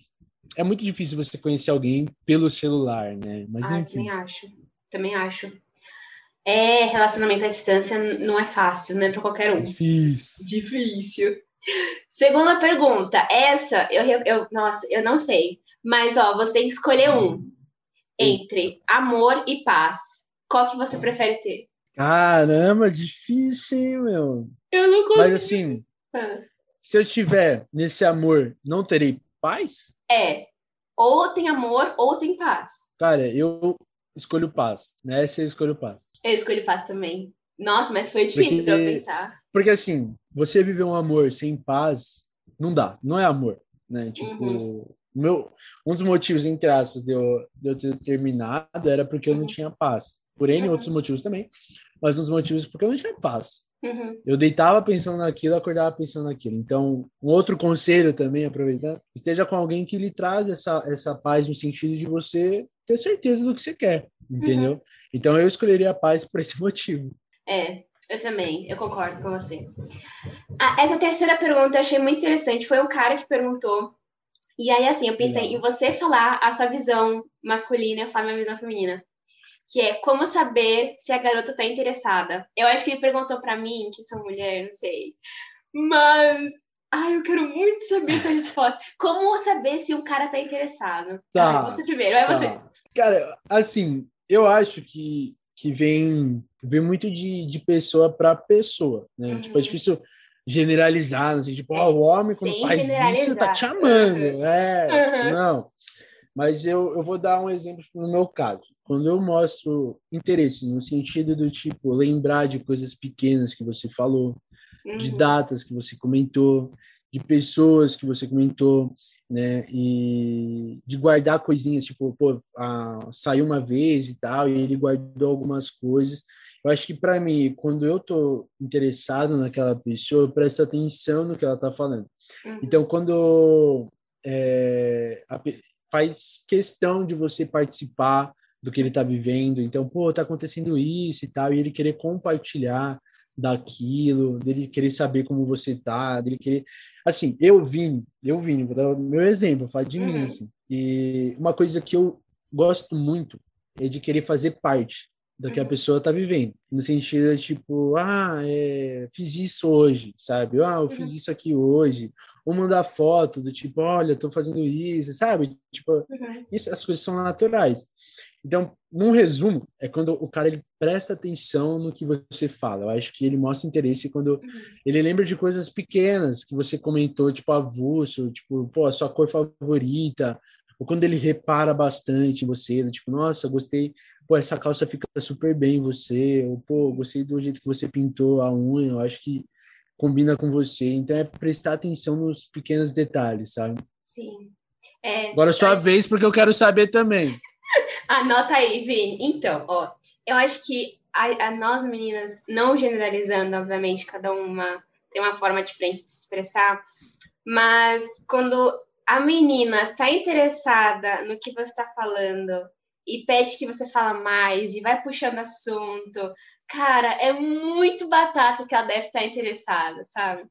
é muito difícil você conhecer alguém pelo celular, né? Mas Ah, enfim. também acho. Também acho. É, relacionamento à distância não é fácil, não é pra qualquer um. Difícil. Difícil. Segunda pergunta. Essa, eu, eu, nossa, eu não sei. Mas, ó, você tem que escolher um. Entre amor e paz. Qual que você prefere ter? Caramba, difícil, hein, meu? Eu não Mas assim, Ah. se eu tiver nesse amor, não terei paz? É. Ou tem amor, ou tem paz. Cara, eu escolho paz. Nessa eu escolho paz. Eu escolhi paz também. Nossa, mas foi difícil pra eu Porque- pensar. Porque assim, você viver um amor sem paz, não dá. Não é amor, né? Tipo, Uhum. meu, um dos motivos, entre aspas, de eu, de eu ter terminado era porque eu não tinha paz. Por N Uhum. outros motivos também. Mas um dos motivos porque eu não tinha paz. Uhum. Eu deitava pensando naquilo, acordava pensando naquilo. Então, um outro conselho também, aproveitar, esteja com alguém que lhe traz essa, essa paz no sentido de você ter certeza do que você quer, entendeu? Então, eu escolheria a paz por esse motivo. É, eu também, eu concordo com você. Ah, essa terceira pergunta eu achei muito interessante. Foi um cara que perguntou. E aí, assim, eu pensei em você falar a sua visão masculina e eu falar minha visão feminina. Que é como saber se a garota tá interessada. Eu acho que ele perguntou pra mim, que sou mulher, não sei. Mas. Ai, eu quero muito saber essa resposta. Como saber se um cara tá interessado? Tá, Ai, você primeiro, você. Tá. Cara, assim, eu acho que, que vem, vem muito de, de pessoa para pessoa, né? Uhum. Tipo, é difícil generalizar, não sei, tipo, ó, o homem quando Sem faz isso tá te amando, Uhum. é, Uhum. não. Mas eu, eu vou dar um exemplo no meu caso. Quando eu mostro interesse, no sentido do tipo, lembrar de coisas pequenas que você falou, de Uhum. datas que você comentou, de pessoas que você comentou, né? E de guardar coisinhas, tipo, pô, ah, saiu uma vez e tal, e ele guardou algumas coisas. Eu acho que para mim, quando eu tô interessado naquela pessoa, eu presto atenção no que ela tá falando. Uhum. Então, quando é, a faz questão de você participar do que ele está vivendo, então, pô, tá acontecendo isso e tal, e ele querer compartilhar daquilo, dele querer saber como você tá, dele querer. Assim, eu vim, eu vim, vou dar meu exemplo, falar de mim, Uhum. assim. E uma coisa que eu gosto muito é de querer fazer parte do que a Uhum. pessoa tá vivendo. No sentido de, tipo, ah, é, fiz isso hoje, sabe? Ah, eu fiz Uhum. isso aqui hoje. Ou mandar foto do tipo, olha, tô fazendo isso, sabe? Tipo, Uhum. isso, as coisas são naturais. Então, num resumo, é quando o cara ele presta atenção no que você fala. Eu acho que ele mostra interesse quando Uhum. ele lembra de coisas pequenas que você comentou, tipo avulso, tipo, pô, a sua cor favorita, ou quando ele repara bastante em você, do tipo, nossa, gostei, pô, essa calça fica super bem em você, ou pô, gostei do jeito que você pintou a unha, eu acho que combina com você. Então é prestar atenção nos pequenos detalhes, sabe? Sim. É, Agora é sua acho- vez, porque eu quero saber também. Anota aí, Vini. Então, ó, eu acho que a, a nós meninas, não generalizando, obviamente, cada uma tem uma forma diferente de se expressar, mas quando a menina tá interessada no que você tá falando e pede que você fala mais e vai puxando assunto, cara, é muito batata que ela deve estar interessada, sabe?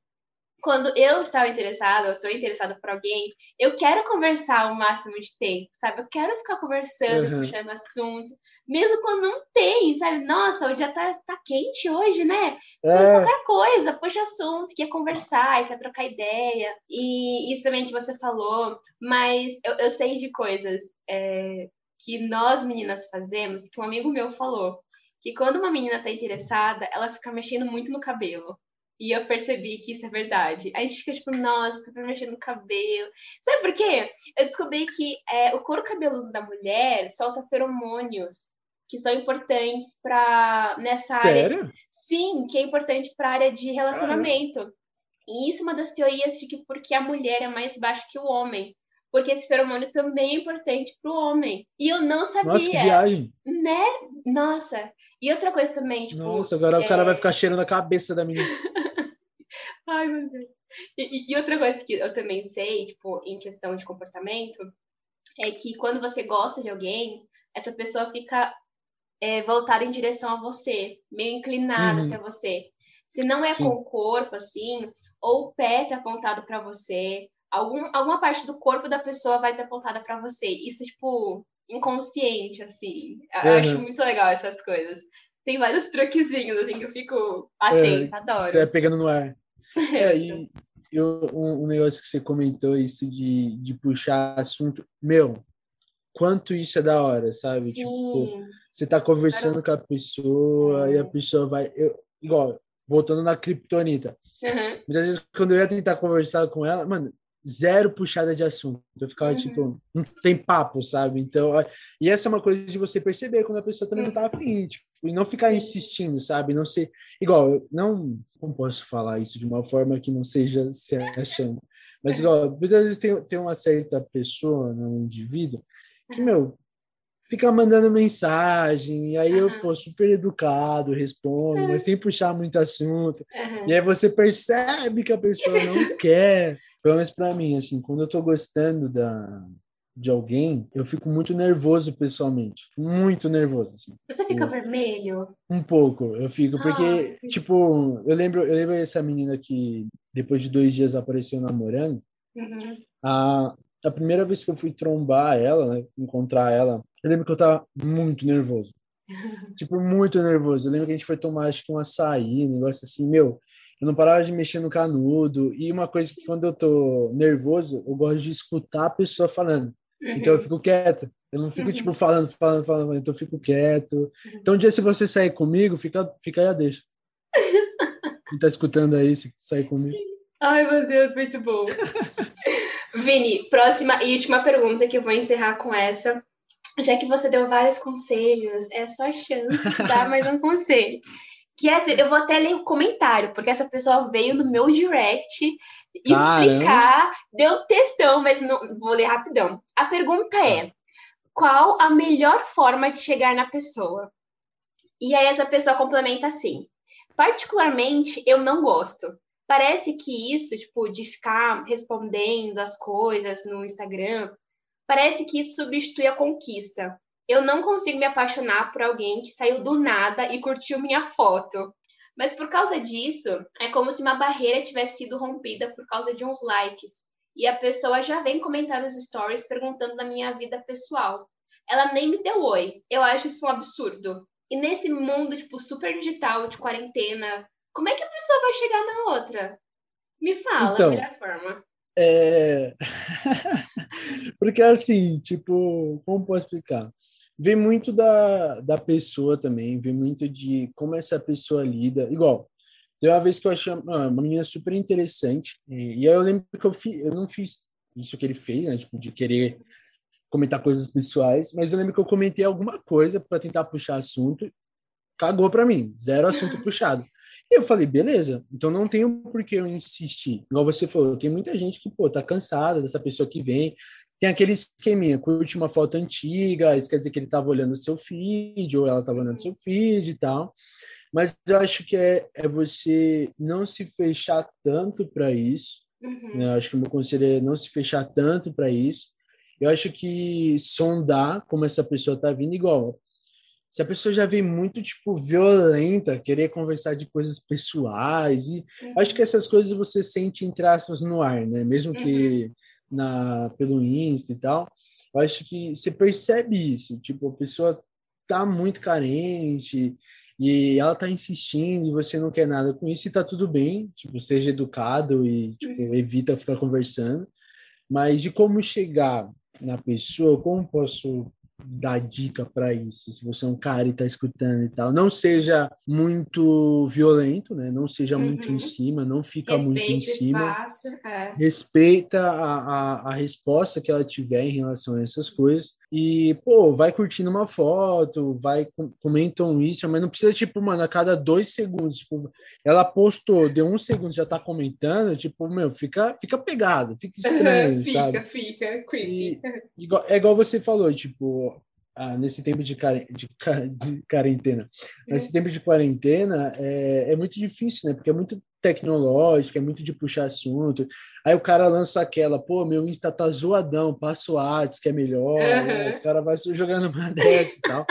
Quando eu estava interessada, eu estou interessada por alguém, eu quero conversar o máximo de tempo, sabe? Eu quero ficar conversando, Uhum. puxando assunto, mesmo quando não tem, sabe? Nossa, o dia tá, tá quente hoje, né? É, Qualquer coisa, puxa assunto, quer conversar, quer trocar ideia. E isso também que você falou, mas eu, eu sei de coisas é, que nós meninas fazemos, que um amigo meu falou, que quando uma menina tá interessada, ela fica mexendo muito no cabelo. E eu percebi que isso é verdade. Aí a gente fica tipo, nossa, super mexendo no cabelo. Sabe por quê? Eu descobri que é, o couro cabeludo da mulher solta feromônios que são importantes para nessa área sério? Sim, que é importante para a área de relacionamento. E isso é uma das teorias de que porque a mulher é mais baixa que o homem. Porque esse feromônio também é importante para o homem. E eu não sabia. Nossa, que viagem. Né? Nossa. E outra coisa também, tipo. Nossa, agora é... o cara vai ficar cheirando a cabeça da menina. Ai, meu Deus. E, e, outra coisa que eu também sei, tipo, em questão de comportamento, é que quando você gosta de alguém, essa pessoa fica é, voltada em direção a você, meio inclinada uhum. até você. Se não é Sim. com o corpo, assim, ou o pé tá apontado para você, algum, alguma parte do corpo da pessoa vai estar apontada para você. Isso, tipo, inconsciente, assim. Eu uhum. acho muito legal essas coisas. Tem vários truquezinhos, assim, que eu fico atenta, é, adoro. Você vai pegando no ar. É, e eu, um, um, negócio que você comentou, isso de, de puxar assunto, meu, quanto isso é da hora, sabe? Sim. Tipo, você tá conversando com a pessoa e a pessoa vai. Eu, igual, voltando na Kryptonita. Uhum. Muitas vezes, quando eu ia tentar conversar com ela, mano, zero puxada de assunto. Eu ficava, uhum. tipo, não tem papo, sabe? Então, e essa é uma coisa de você perceber quando a pessoa também não tá afim, tipo, e não ficar insistindo, sabe? Não ser. Igual, não. Como posso falar isso de uma forma que não seja se achando? Mas, igual, muitas vezes tem, tem uma certa pessoa, né, um indivíduo, que, meu, fica mandando mensagem, e aí eu, pô, super educado, respondo, mas sem puxar muito assunto. E aí você percebe que a pessoa não quer. Pelo menos pra mim, assim, quando eu tô gostando da, de alguém, eu fico muito nervoso pessoalmente. Muito nervoso, assim. Você fica eu, vermelho? Um pouco, eu fico, porque, ah, tipo, eu lembro, eu lembro essa menina que depois de dois dias apareceu namorando. Uhum. A, a primeira vez que eu fui trombar ela, né, encontrar ela, eu lembro que eu tava muito nervoso. tipo, muito nervoso. Eu lembro que a gente foi tomar, acho que um açaí, um negócio assim, meu, eu não parava de mexer no canudo. E uma coisa que quando eu tô nervoso, eu gosto de escutar a pessoa falando. Uhum. Então eu uhum. fico quieto. Eu não fico, uhum. tipo, falando, falando, falando, então eu fico quieto. Uhum. Então, um dia, se você sair comigo, fica, fica aí a deixa. Quem tá escutando aí, se sair comigo. Ai, meu Deus, muito bom. Vini, próxima e última pergunta que eu vou encerrar com essa. Já que você deu vários conselhos, é só a chance de dar mais um conselho. Que é, assim, eu vou até ler o comentário, porque essa pessoa veio no meu direct explicar, deu textão, mas não vou ler rapidão. A pergunta é: qual a melhor forma de chegar na pessoa? E aí essa pessoa complementa assim: particularmente eu não gosto. Parece que isso, tipo, de ficar respondendo as coisas no Instagram, parece que isso substitui a conquista. Eu não consigo me apaixonar por alguém que saiu do nada e curtiu minha foto. Mas por causa disso, é como se uma barreira tivesse sido rompida por causa de uns likes. E a pessoa já vem comentar nos stories perguntando da minha vida pessoal. Ela nem me deu oi. Eu acho isso um absurdo. E nesse mundo, tipo, super digital, de quarentena, como é que a pessoa vai chegar na outra? Me fala então, melhor forma. É... Porque assim, tipo, como posso explicar? Vem muito da, da pessoa também, vem muito de como essa pessoa lida. Igual, tem uma vez que eu achei uma, uma menina super interessante, e, e, aí eu lembro que eu, fiz, eu não fiz isso que ele fez, né, tipo, de querer comentar coisas pessoais, mas eu lembro que eu comentei alguma coisa para tentar puxar assunto, cagou para mim, zero assunto puxado. E eu falei, beleza, então não tenho por que eu insistir. Igual você falou, tem muita gente que, pô, tá cansada dessa pessoa que vem, tem aquele esqueminha, curte uma foto antiga, isso quer dizer que ele estava olhando o seu feed, ou ela estava olhando o seu feed e tal. Mas eu acho que é, é você não se fechar tanto para isso. Uhum. Né? Eu acho que o meu conselho é não se fechar tanto para isso. Eu acho que sondar como essa pessoa está vindo, igual. Se a pessoa já vem muito, tipo, violenta, querer conversar de coisas pessoais, e uhum. acho que essas coisas você sente, entre aspas, no ar, né? Mesmo que uhum na, pelo Insta e tal, eu acho que você percebe isso, tipo, a pessoa tá muito carente e ela tá insistindo e você não quer nada com isso e tá tudo bem, tipo, seja educado e, tipo, evita ficar conversando, mas de como chegar na pessoa, como posso dar dica para isso, se você é um cara e está escutando e tal. Não seja muito violento, né? Não seja uhum. muito em cima, não fica muito em cima. Espaço, é. Respeita a, a, a resposta que ela tiver em relação a essas coisas. E, pô, vai curtindo uma foto, vai comentam isso, mas não precisa, tipo, mano, a cada dois segundos, tipo, ela postou, deu um segundo, já tá comentando, tipo, meu, fica, fica pegado, fica estranho, fica, sabe? Fica, fica, creepy. E, igual, é igual você falou, tipo, ah, nesse tempo de, de, de quarentena. Nesse tempo de quarentena é, é muito difícil, né? Porque é muito tecnológico, é muito de puxar assunto. Aí o cara lança aquela, pô, meu Insta tá zoadão, passa o Whats, que é melhor, uhum. né? os caras vão jogando uma dessa e tal.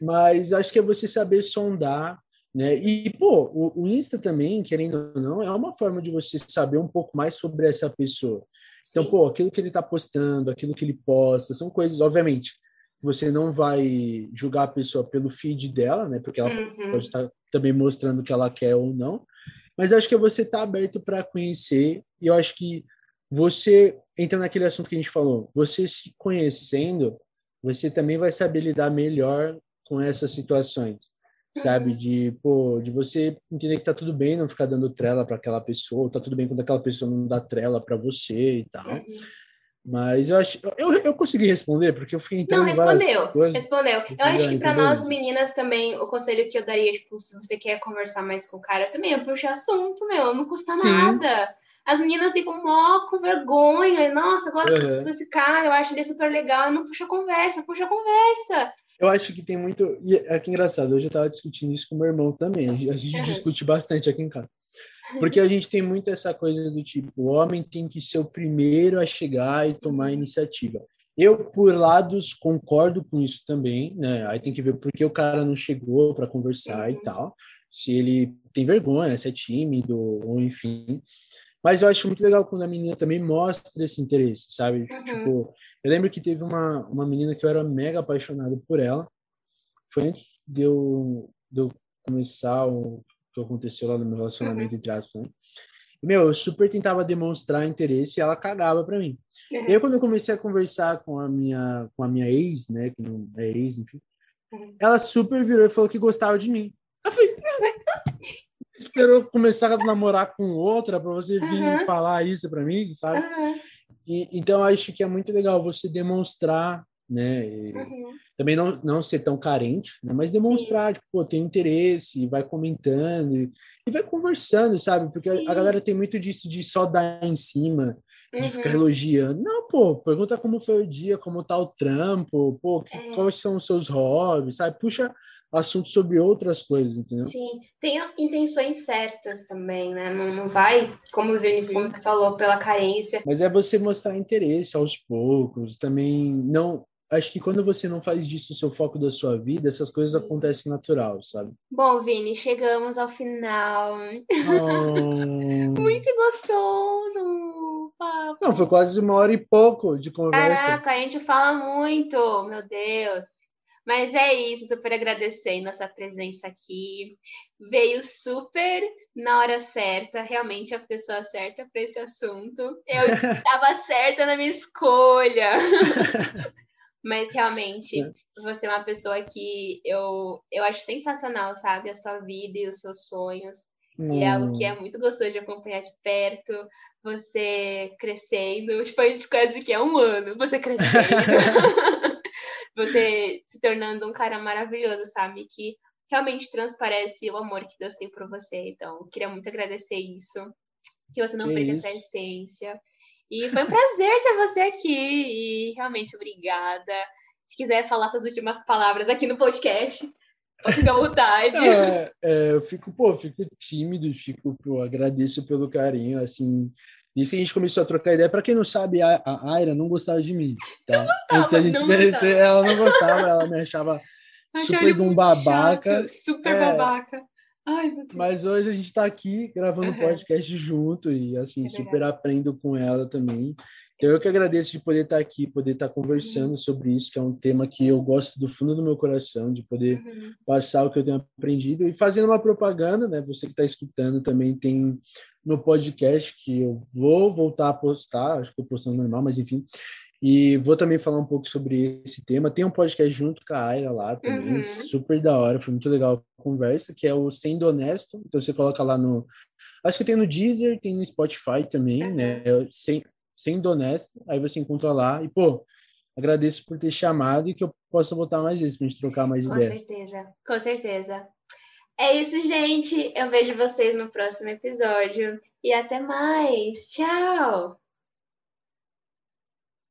Mas acho que é você saber sondar, né? E, pô, o, o Insta também, querendo ou não, é uma forma de você saber um pouco mais sobre essa pessoa. Então, Sim. pô, aquilo que ele tá postando, aquilo que ele posta, são coisas, obviamente, você não vai julgar a pessoa pelo feed dela, né? Porque ela uhum. pode estar também mostrando o que ela quer ou não. Mas acho que é você estar tá aberto para conhecer. E eu acho que você entra naquele assunto que a gente falou. Você se conhecendo, você também vai saber lidar melhor com essas situações, sabe? Uhum. De pô, de você entender que tá tudo bem, não ficar dando trela para aquela pessoa, tá tudo bem quando aquela pessoa não dá trela para você e tal. Uhum. Mas eu acho. Eu, eu consegui responder, porque eu fui entrando. Não, respondeu. Coisas, respondeu. Eu acho que para nós meninas também, o conselho que eu daria, tipo, se você quer conversar mais com o cara, também é puxar assunto, meu, não custa Sim. nada. As meninas ficam mó com vergonha. Nossa, eu gosto uhum. desse cara, eu acho ele super legal. Não puxa conversa, puxa conversa. Eu acho que tem muito. E é que engraçado, hoje eu tava discutindo isso com meu irmão também. A gente uhum. discute bastante aqui em casa. Porque a gente tem muito essa coisa do tipo, o homem tem que ser o primeiro a chegar e tomar a iniciativa. Eu, por lados, concordo com isso também, né? Aí tem que ver por que o cara não chegou para conversar e tal. Se ele tem vergonha, se é tímido, ou enfim. Mas eu acho muito legal quando a menina também mostra esse interesse, sabe? Uhum. Tipo, eu lembro que teve uma, uma menina que eu era mega apaixonado por ela. Foi antes de eu, de eu começar o que aconteceu lá no meu relacionamento, uhum. entre aspas, né? meu, eu super tentava demonstrar interesse e ela cagava para mim. Uhum. E aí, quando eu comecei a conversar com a minha, com a minha ex, né, que não é ex, enfim, uhum. ela super virou e falou que gostava de mim. Eu falei, esperou começar a namorar com outra para você vir uhum. falar isso para mim, sabe? E, então, acho que é muito legal você demonstrar né? Uhum. Também não, não ser tão carente, né? mas demonstrar, tipo, pô, tem interesse, vai comentando e, e vai conversando, sabe? Porque a, a, galera tem muito disso de só dar em cima, de uhum. ficar elogiando. Não, pô, pergunta como foi o dia, como tá o trampo, pô, que, é. quais são os seus hobbies, sabe? Puxa assunto sobre outras coisas, entendeu? Sim, tem intenções certas também, né? Não, não vai, como o Vini Fonte falou, pela carência. Mas é você mostrar interesse aos poucos, também não acho que quando você não faz disso o seu foco da sua vida, essas coisas acontecem natural, sabe? Bom, Vini, chegamos ao final. Oh. Muito gostoso. Papo. Não, foi quase uma hora e pouco de conversa. Caraca, a gente fala muito, meu Deus. Mas é isso, super agradecendo essa presença aqui. Veio super na hora certa, realmente a pessoa certa para esse assunto. Eu estava certa na minha escolha. Mas realmente, você é uma pessoa que eu, eu acho sensacional, sabe? A sua vida e os seus sonhos. Hum. E é algo que é hum. muito gostoso de acompanhar de perto. Você crescendo, tipo, a gente quase que é um ano, você crescendo. você se tornando um cara maravilhoso, sabe? Que realmente transparece o amor que Deus tem por você. Então, queria muito agradecer isso. Que você não que perca isso? essa essência. E foi um prazer ter você aqui. E realmente, obrigada. Se quiser falar suas últimas palavras aqui no podcast, fica à vontade. É, é, eu fico, pô, fico tímido, fico, pô, agradeço pelo carinho, assim. Isso que a gente começou a trocar ideia. Para quem não sabe, a, a Aira não gostava de mim. Tá? Não gostava, Antes da gente se conhecer, ela não gostava, ela me achava super de um babaca. Chato, super é, babaca. Ai, Mas hoje a gente está aqui gravando uhum. podcast junto e assim, é super aprendo com ela também. Então eu que agradeço de poder estar tá aqui, poder estar tá conversando uhum. sobre isso, que é um tema que eu gosto do fundo do meu coração, de poder uhum. passar o que eu tenho aprendido e fazendo uma propaganda, né? Você que está escutando também tem no podcast que eu vou voltar a postar, acho que estou postando normal, mas enfim, e vou também falar um pouco sobre esse tema. Tem um podcast junto com a Aira lá também, uhum. super da hora, foi muito legal a conversa, que é o Sendo Honesto. Então você coloca lá no. Acho que tem no Deezer, tem no Spotify também, uhum. né? Sem, Sendo Honesto, aí você encontra lá. E, pô, agradeço por ter chamado e que eu possa botar mais vezes pra gente trocar mais Com ideia. certeza, com certeza. É isso, gente. Eu vejo vocês no próximo episódio. E até mais. Tchau!